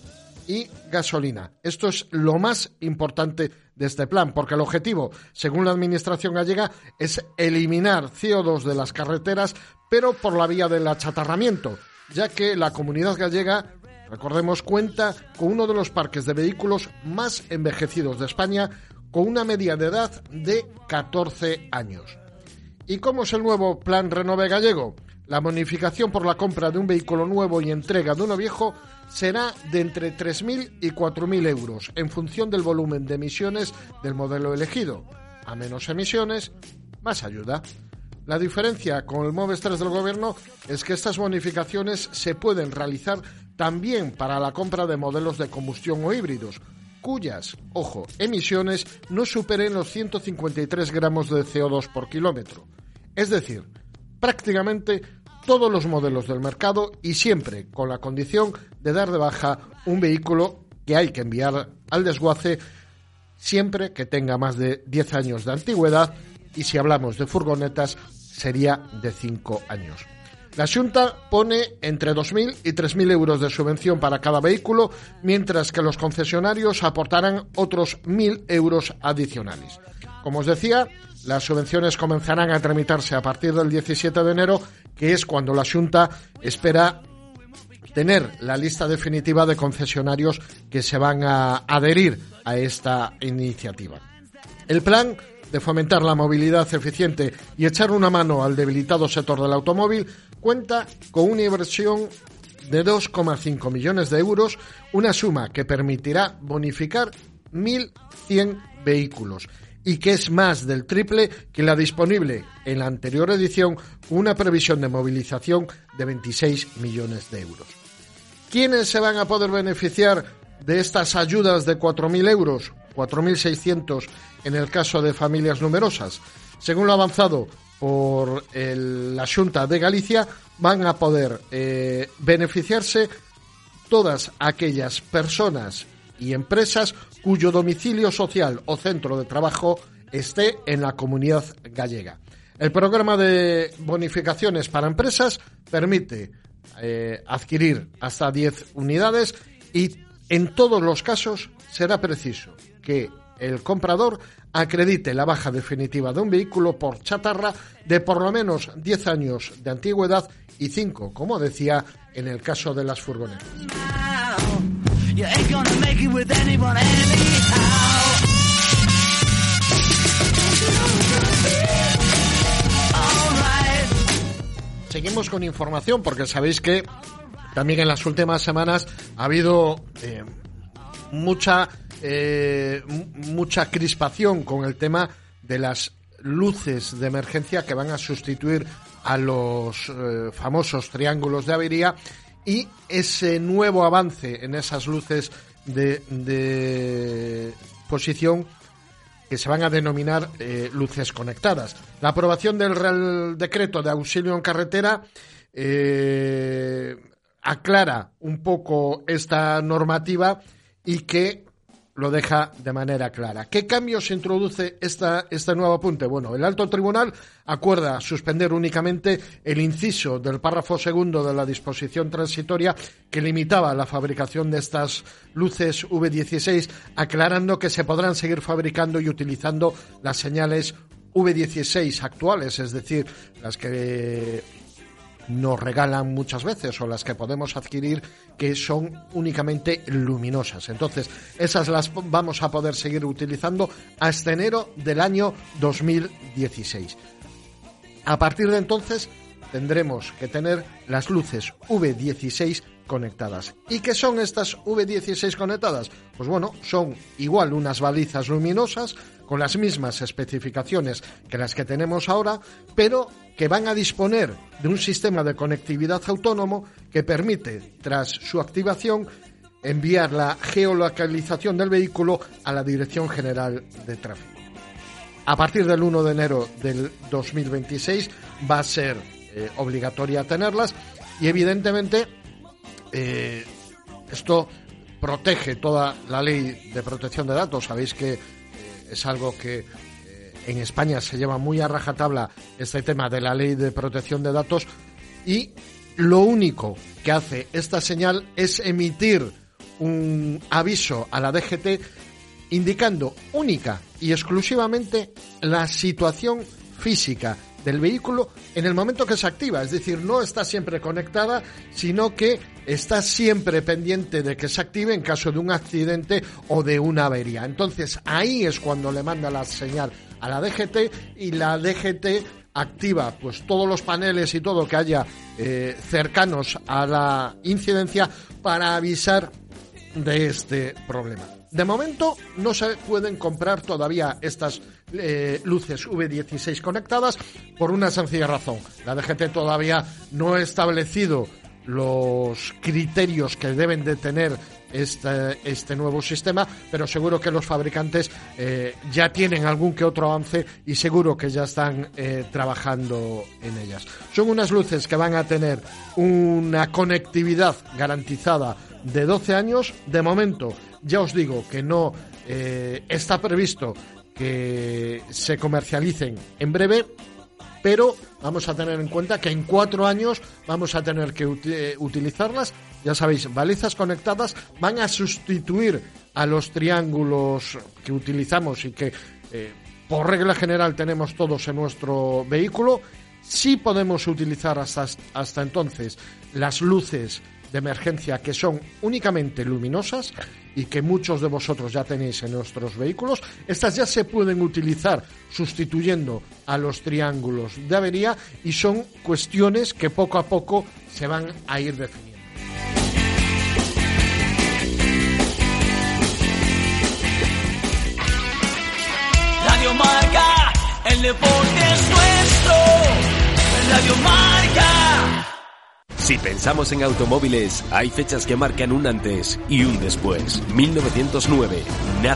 y gasolina. Esto es lo más importante de este plan, porque el objetivo, según la Administración gallega, es eliminar CO2 de las carreteras, pero por la vía del achatarramiento, ya que la comunidad gallega, recordemos, cuenta con uno de los parques de vehículos más envejecidos de España, con una media de edad de 14 años. ¿Y cómo es el nuevo plan Renove Gallego? La bonificación por la compra de un vehículo nuevo y entrega de uno viejo será de entre 3.000 y 4.000 euros en función del volumen de emisiones del modelo elegido. A menos emisiones, más ayuda. La diferencia con el MOVES 3 del Gobierno es que estas bonificaciones se pueden realizar también para la compra de modelos de combustión o híbridos, cuyas, ojo, emisiones no superen los 153 gramos de CO2 por kilómetro. Es decir, prácticamente todos los modelos del mercado y siempre con la condición de dar de baja un vehículo que hay que enviar al desguace siempre que tenga más de 10 años de antigüedad y si hablamos de furgonetas sería de 5 años. La Junta pone entre 2.000 y 3.000 euros de subvención para cada vehículo, mientras que los concesionarios aportarán otros 1.000 euros adicionales. Como os decía, las subvenciones comenzarán a tramitarse a partir del 17 de enero, que es cuando la Junta espera tener la lista definitiva de concesionarios que se van a adherir a esta iniciativa. El plan de fomentar la movilidad eficiente y echar una mano al debilitado sector del automóvil cuenta con una inversión de 2,5 millones de euros, una suma que permitirá bonificar 1.100 vehículos y que es más del triple que la disponible en la anterior edición, una previsión de movilización de 26 millones de euros. ¿Quiénes se van a poder beneficiar de estas ayudas de 4.000 euros? 4.600 en el caso de familias numerosas. Según lo avanzado por el- la Junta de Galicia, van a poder eh, beneficiarse todas aquellas personas y empresas cuyo domicilio social o centro de trabajo esté en la comunidad gallega. El programa de bonificaciones para empresas permite eh, adquirir hasta 10 unidades y en todos los casos será preciso que el comprador acredite la baja definitiva de un vehículo por chatarra de por lo menos 10 años de antigüedad y 5, como decía, en el caso de las furgonetas. You ain't gonna make it with anyone. Seguimos con información porque sabéis que también en las últimas semanas ha habido eh, mucha eh, mu- mucha crispación con el tema de las luces de emergencia que van a sustituir a los eh, famosos triángulos de avería y ese nuevo avance en esas luces de, posición que se van a denominar eh, luces conectadas. La aprobación del Real Decreto de Auxilio en Carretera eh, aclara un poco esta normativa y que lo deja de manera clara. ¿Qué cambios introduce esta, este nuevo apunte? Bueno, el alto tribunal acuerda suspender únicamente el inciso del párrafo segundo de la disposición transitoria que limitaba la fabricación de estas luces V16, aclarando que se podrán seguir fabricando y utilizando las señales V16 actuales, es decir, las que nos regalan muchas veces o las que podemos adquirir que son únicamente luminosas. Entonces, esas las vamos a poder seguir utilizando hasta enero del año 2016. A partir de entonces tendremos que tener las luces V16 conectadas. ¿Y qué son estas V16 conectadas? Pues bueno, son igual unas balizas luminosas con las mismas especificaciones que las que tenemos ahora, pero que van a disponer de un sistema de conectividad autónomo que permite, tras su activación, enviar la geolocalización del vehículo a la Dirección General de Tráfico. A partir del 1 de enero del 2026 va a ser eh, obligatoria tenerlas y evidentemente eh, esto protege toda la ley de protección de datos. Sabéis que eh, es algo que en España se lleva muy a rajatabla este tema de la ley de protección de datos y lo único que hace esta señal es emitir un aviso a la DGT indicando única y exclusivamente la situación física del vehículo en el momento que se activa, es decir, no está siempre conectada, sino que está siempre pendiente de que se active en caso de un accidente o de una avería. Entonces ahí es cuando le manda la señal a la DGT y la DGT activa pues todos los paneles y todo que haya eh, cercanos a la incidencia para avisar de este problema. De momento no se pueden comprar todavía estas eh, luces V16 conectadas por una sencilla razón. La DGT todavía no ha establecido los criterios que deben de tener este, este nuevo sistema, pero seguro que los fabricantes eh, ya tienen algún que otro avance y seguro que ya están eh, trabajando en ellas. Son unas luces que van a tener una conectividad garantizada de 12 años. De momento, ya os digo que no eh, está previsto que se comercialicen en breve, pero vamos a tener en cuenta que en cuatro años vamos a tener que eh, utilizarlas. Ya sabéis, balizas conectadas van a sustituir a los triángulos que utilizamos y que eh, por regla general tenemos todos en nuestro vehículo. Sí podemos utilizar hasta, hasta entonces las luces de emergencia que son únicamente luminosas y que muchos de vosotros ya tenéis en nuestros vehículos. Estas ya se pueden utilizar sustituyendo a los triángulos de avería y son cuestiones que poco a poco se van a ir definiendo. Radio Marca, el deporte es nuestro. Radio Marca. Si pensamos en automóviles, hay fechas que marcan un antes y un después. 1909 nace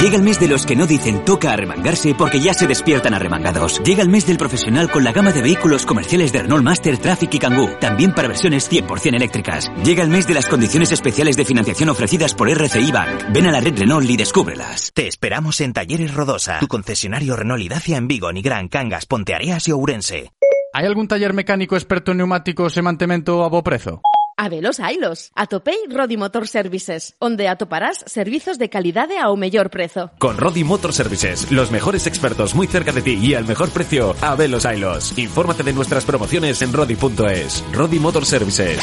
Llega el mes de los que no dicen toca arremangarse porque ya se despiertan arremangados. Llega el mes del profesional con la gama de vehículos comerciales de Renault Master, Traffic y Kangoo, también para versiones 100% eléctricas. Llega el mes de las condiciones especiales de financiación ofrecidas por RCI Bank. Ven a la red Renault y descúbrelas. Te esperamos en Talleres Rodosa, tu concesionario Renault y Dacia en Vigo, Nigrán, Cangas, Ponteareas y Ourense. Hai algún taller mecánico experto en neumáticos e mantemento a bo prezo? Habelos hailos. Atopei Rodi Motor Services, onde atoparás servizos de calidade ao mellor prezo. Con Rodi Motor Services, los mejores expertos muy cerca de ti y al mejor precio, a Velos Ailos. Infórmate de nuestras promociones en rodi.es. Rodi Motor Services.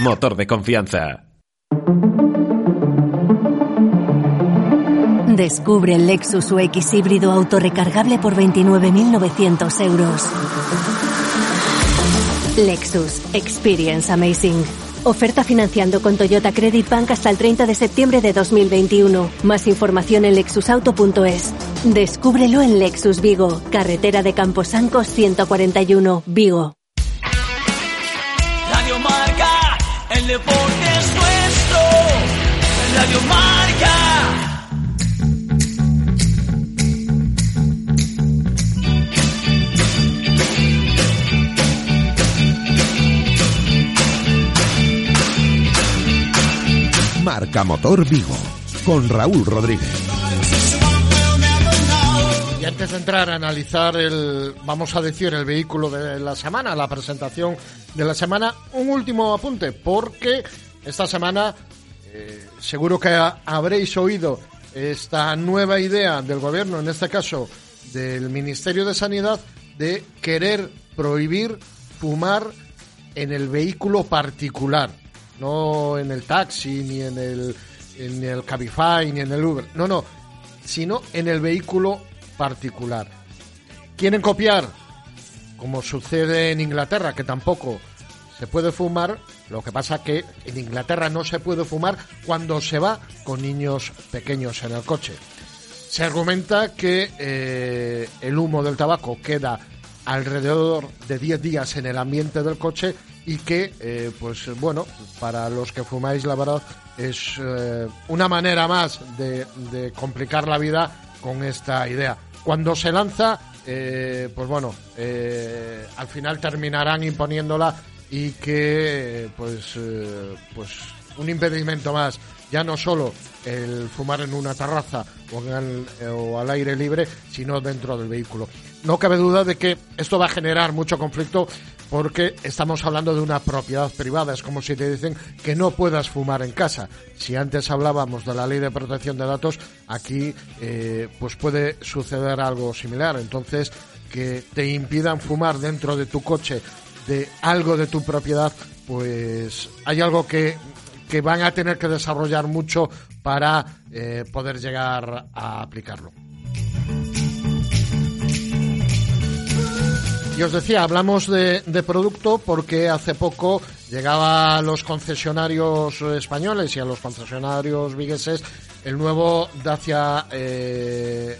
Motor de confianza. Descubre el Lexus UX híbrido autorrecargable por 29.900 euros. Lexus Experience Amazing. Oferta financiando con Toyota Credit Bank hasta el 30 de septiembre de 2021. Más información en lexusauto.es. Descúbrelo en Lexus Vigo, carretera de Camposancos 141, Vigo. Radio Marca, el deporte es nuestro. Radio Marca. Marca Motor Vigo, con Raúl Rodríguez. Y antes de entrar a analizar el, vamos a decir, el vehículo de la semana, la presentación de la semana, un último apunte, porque esta semana eh, seguro que ha- habréis oído esta nueva idea del gobierno, en este caso del Ministerio de Sanidad, de querer prohibir fumar en el vehículo particular, no en el taxi, ni en el, en el Cabify, ni en el Uber, no, no, sino en el vehículo particular. Quieren copiar, como sucede en Inglaterra, que tampoco se puede fumar, lo que pasa que en Inglaterra no se puede fumar cuando se va con niños pequeños en el coche. Se argumenta que eh, el humo del tabaco queda alrededor de 10 días en el ambiente del coche y que, eh, pues bueno, para los que fumáis, la verdad, es eh, una manera más de, complicar la vida con esta idea. Cuando se lanza, eh, pues bueno, al final terminarán imponiéndola y que, pues, pues un impedimento más, ya no solo el fumar en una terraza el- o al aire libre, sino dentro del vehículo. No cabe duda de que esto va a generar mucho conflicto porque estamos hablando de una propiedad privada. Es como si te dicen que no puedas fumar en casa. Si antes hablábamos de la ley de protección de datos, aquí eh, pues puede suceder algo similar. Entonces, que te impidan fumar dentro de tu coche de algo de tu propiedad, pues hay algo que, que van a tener que desarrollar mucho para eh, poder llegar a aplicarlo. Y os decía, hablamos de, producto porque hace poco llegaba a los concesionarios españoles y a los concesionarios vigueses el nuevo Dacia eh,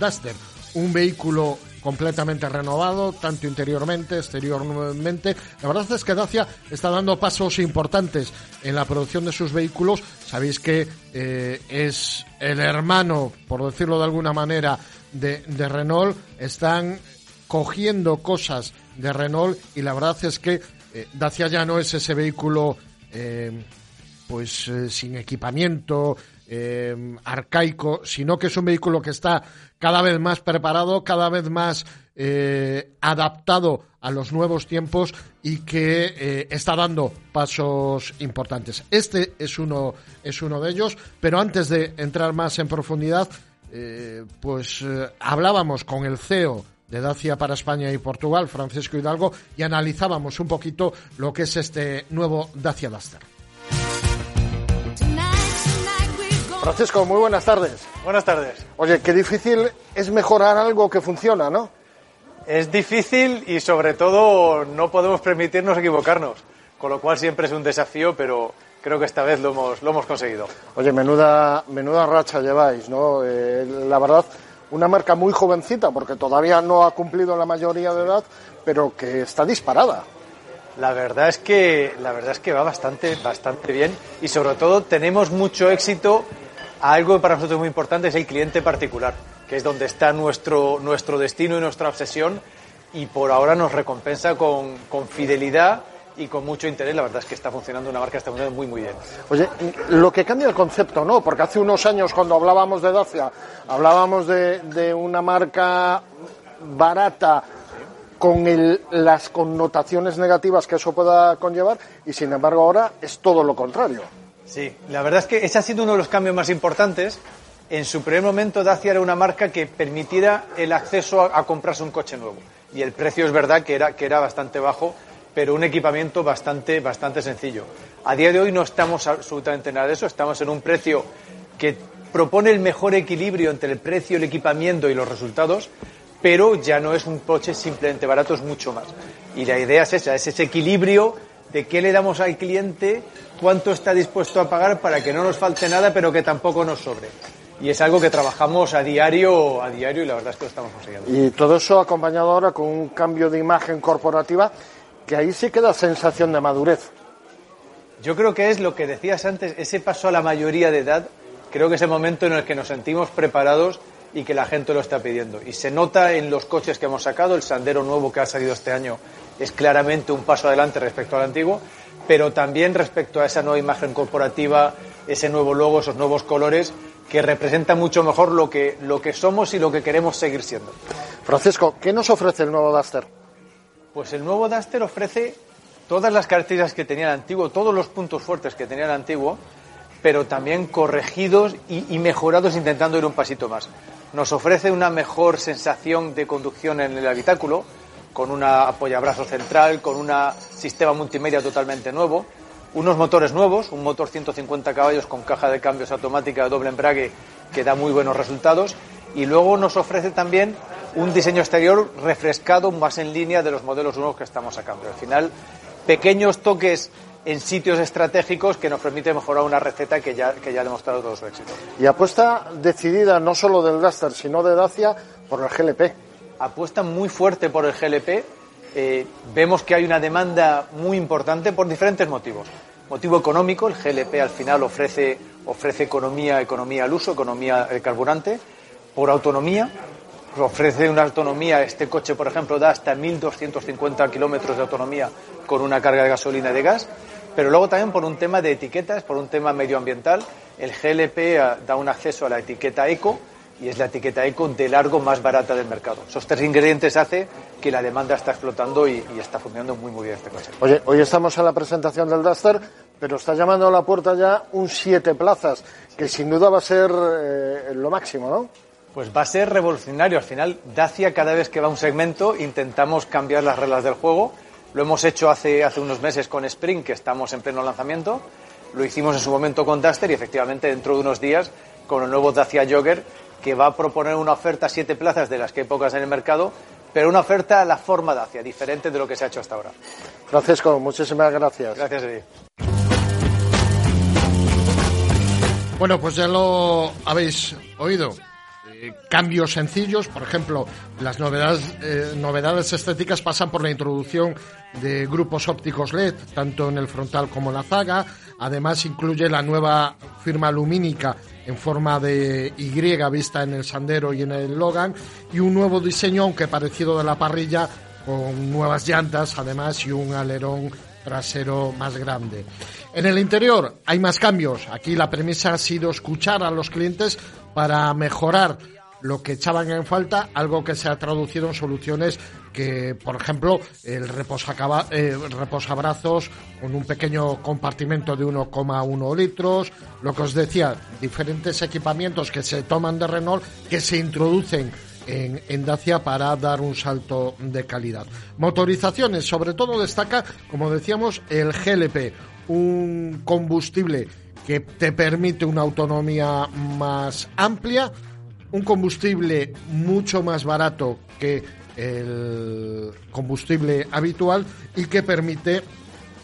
Duster, un vehículo completamente renovado, tanto interiormente, exteriormente. La verdad es que Dacia está dando pasos importantes en la producción de sus vehículos. Sabéis que eh, es el hermano, por decirlo de alguna manera, de, Renault. Están cogiendo cosas de Renault y la verdad es que eh, Dacia ya no es ese vehículo eh, pues sin equipamiento eh, arcaico, sino que es un vehículo que está cada vez más preparado, cada vez más eh, adaptado a los nuevos tiempos y que eh, está dando pasos importantes. Este es uno, es uno de ellos, pero antes de entrar más en profundidad, eh, pues hablábamos con el CEO de Dacia para España y Portugal, Francisco Hidalgo, y analizábamos un poquito lo que es este nuevo Dacia Duster. Francisco, muy buenas tardes. Buenas tardes. Oye, qué difícil es mejorar algo que funciona, ¿no? Es difícil y sobre todo no podemos permitirnos equivocarnos, con lo cual siempre es un desafío, pero creo que esta vez lo hemos, lo hemos conseguido. Oye, menuda, menuda racha lleváis, ¿no? Eh, la verdad, una marca muy jovencita, porque todavía no ha cumplido la mayoría de edad, pero que está disparada. La verdad es que la verdad es que va bastante bastante bien y sobre todo tenemos mucho éxito. Algo para nosotros muy importante es el cliente particular, que es donde está nuestro nuestro destino y nuestra obsesión y por ahora nos recompensa con, con fidelidad y con mucho interés. La verdad es que está funcionando una marca está funcionando muy muy bien. Oye, lo que cambia el concepto, ¿no? Porque hace unos años cuando hablábamos de Dacia, hablábamos de, de una marca barata con el- las connotaciones negativas que eso pueda conllevar y sin embargo ahora es todo lo contrario. Sí, la verdad es que ese ha sido uno de los cambios más importantes. En su primer momento Dacia era una marca que permitiera el acceso a, a comprarse un coche nuevo. Y el precio es verdad que era, que era bastante bajo, pero un equipamiento bastante, bastante sencillo. A día de hoy no estamos absolutamente nada de eso, estamos en un precio que propone el mejor equilibrio entre el precio, el equipamiento y los resultados, pero ya no es un coche simplemente barato, es mucho más. Y la idea es esa, es ese equilibrio de qué le damos al cliente, cuánto está dispuesto a pagar para que no nos falte nada, pero que tampoco nos sobre. Y es algo que trabajamos a diario, a diario y la verdad es que lo estamos consiguiendo. Y todo eso acompañado ahora con un cambio de imagen corporativa que ahí sí queda sensación de madurez. Yo creo que es lo que decías antes, ese paso a la mayoría de edad, creo que es el momento en el que nos sentimos preparados y que la gente lo está pidiendo. Y se nota en los coches que hemos sacado, el Sandero nuevo que ha salido este año es claramente un paso adelante respecto al antiguo, pero también respecto a esa nueva imagen corporativa, ese nuevo logo, esos nuevos colores, que representan mucho mejor lo que, lo que somos y lo que queremos seguir siendo. Francisco, ¿qué nos ofrece el nuevo Duster? Pues el nuevo Duster ofrece todas las características que tenía el antiguo, todos los puntos fuertes que tenía el antiguo, pero también corregidos y, y mejorados intentando ir un pasito más. Nos ofrece una mejor sensación de conducción en el habitáculo, con un apoyabrazo central, con un sistema multimedia totalmente nuevo, unos motores nuevos, un motor 150 caballos con caja de cambios automática de doble embrague que da muy buenos resultados y luego nos ofrece también un diseño exterior refrescado más en línea de los modelos nuevos que estamos sacando. Al final, pequeños toques en sitios estratégicos que nos permite mejorar una receta que ya, que ya ha demostrado todo su éxito. Y apuesta decidida no solo del Duster, sino de Dacia por el GLP. Apuesta muy fuerte por el GLP. Eh, vemos que hay una demanda muy importante por diferentes motivos. Motivo económico, el GLP al final ofrece, ofrece economía, economía al uso, economía del carburante. Por autonomía, ofrece una autonomía, este coche por ejemplo da hasta 1.250 kilómetros de autonomía con una carga de gasolina y de gas. Pero luego también por un tema de etiquetas, por un tema medioambiental, el GLP eh, da un acceso a la etiqueta eco y es la etiqueta eco de largo más barata del mercado. Esos tres ingredientes hace que la demanda está explotando y, y está funcionando muy muy bien este coche. Oye, hoy estamos en la presentación del Duster, pero está llamando a la puerta ya un siete plazas, que sin duda va a ser eh, lo máximo, ¿no? Pues va a ser revolucionario. Al final, Dacia, cada vez que va a un segmento, intentamos cambiar las reglas del juego. Lo hemos hecho hace, hace unos meses con Spring, que estamos en pleno lanzamiento. Lo hicimos en su momento con Duster y efectivamente dentro de unos días con el nuevo Dacia Jogger, que va a proponer una oferta a siete plazas de las que hay pocas en el mercado, pero una oferta a la forma Dacia, diferente de lo que se ha hecho hasta ahora. Francisco, muchísimas gracias. Gracias a ti. Bueno, pues ya lo habéis oído. Eh, cambios sencillos, por ejemplo, las novedades, eh, novedades estéticas pasan por la introducción de grupos ópticos LED, tanto en el frontal como en la zaga. Además, incluye la nueva firma lumínica en forma de Y vista en el Sandero y en el Logan, y un nuevo diseño, aunque parecido de la parrilla, con nuevas llantas, además, y un alerón trasero más grande. En el interior hay más cambios. Aquí la premisa ha sido escuchar a los clientes para mejorar lo que echaban en falta, algo que se ha traducido en soluciones que, por ejemplo, el reposacaba- eh, reposabrazos con un pequeño compartimento de 1,1 litros, lo que os decía, diferentes equipamientos que se toman de Renault, que se introducen en, en Dacia para dar un salto de calidad. Motorizaciones, sobre todo destaca, como decíamos, el GLP, un combustible que te permite una autonomía más amplia, un combustible mucho más barato que el combustible habitual y que permite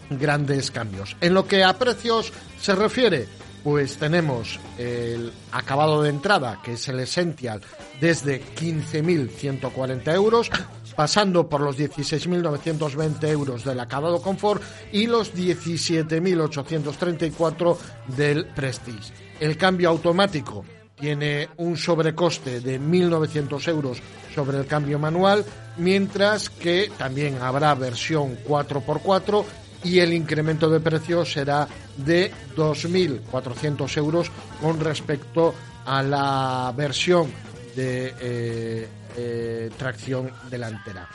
grandes cambios. En lo que a precios se refiere, pues tenemos el acabado de entrada, que es el Essential, desde 15.140 euros, pasando por los 16.920 euros del acabado Confort y los 17.834 del Prestige. El cambio automático tiene un sobrecoste de 1.900 euros sobre el cambio manual, mientras que también habrá versión 4x4 y el incremento de precio será de 2.400 euros con respecto a la versión de eh, eh, tracción delantera.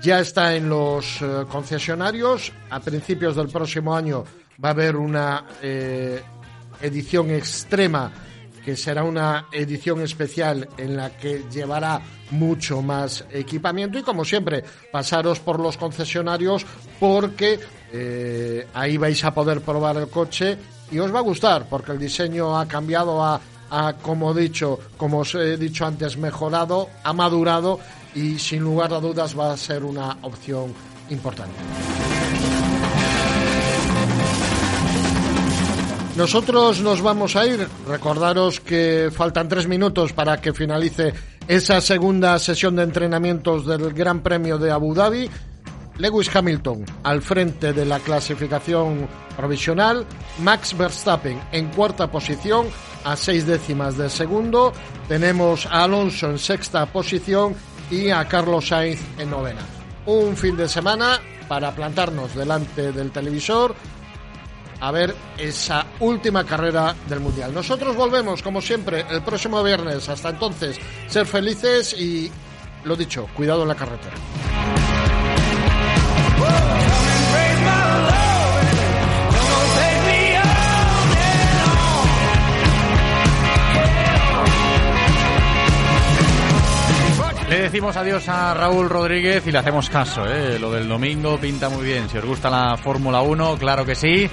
Ya está en los eh, concesionarios. A principios del próximo año va a haber una edición extrema que será una edición especial en la que llevará mucho más equipamiento y como siempre pasaros por los concesionarios porque ahí vais a poder probar el coche y os va a gustar porque el diseño ha cambiado a, a, como dicho como os he dicho antes mejorado ha madurado y sin lugar a dudas va a ser una opción importante Nosotros nos vamos a ir. Recordaros que faltan tres minutos para que finalice esa segunda sesión de entrenamientos del Gran Premio de Abu Dhabi. Lewis Hamilton al frente de la clasificación provisional. Max Verstappen en cuarta posición a seis décimas de segundo. Tenemos a Alonso en sexta posición y a Carlos Sainz en novena. Un fin de semana para plantarnos delante del televisor a ver esa última carrera del Mundial. Nosotros volvemos, como siempre, el próximo viernes. Hasta entonces, ser felices y, lo dicho, cuidado en la carretera. Le decimos adiós a Raúl Rodríguez y le hacemos caso. ¿eh? Lo del domingo pinta muy bien. Si os gusta la Fórmula 1, claro que sí.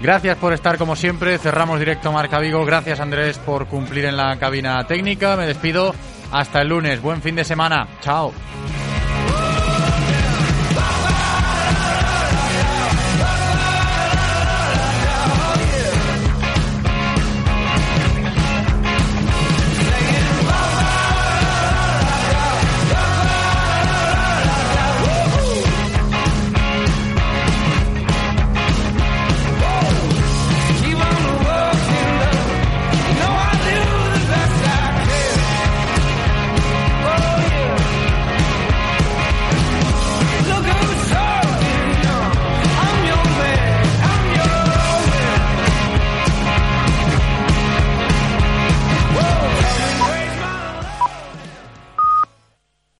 Gracias por estar como siempre. Cerramos directo Marca Vigo. Gracias Andrés por cumplir en la cabina técnica. Me despido. Hasta el lunes. Buen fin de semana. Chao.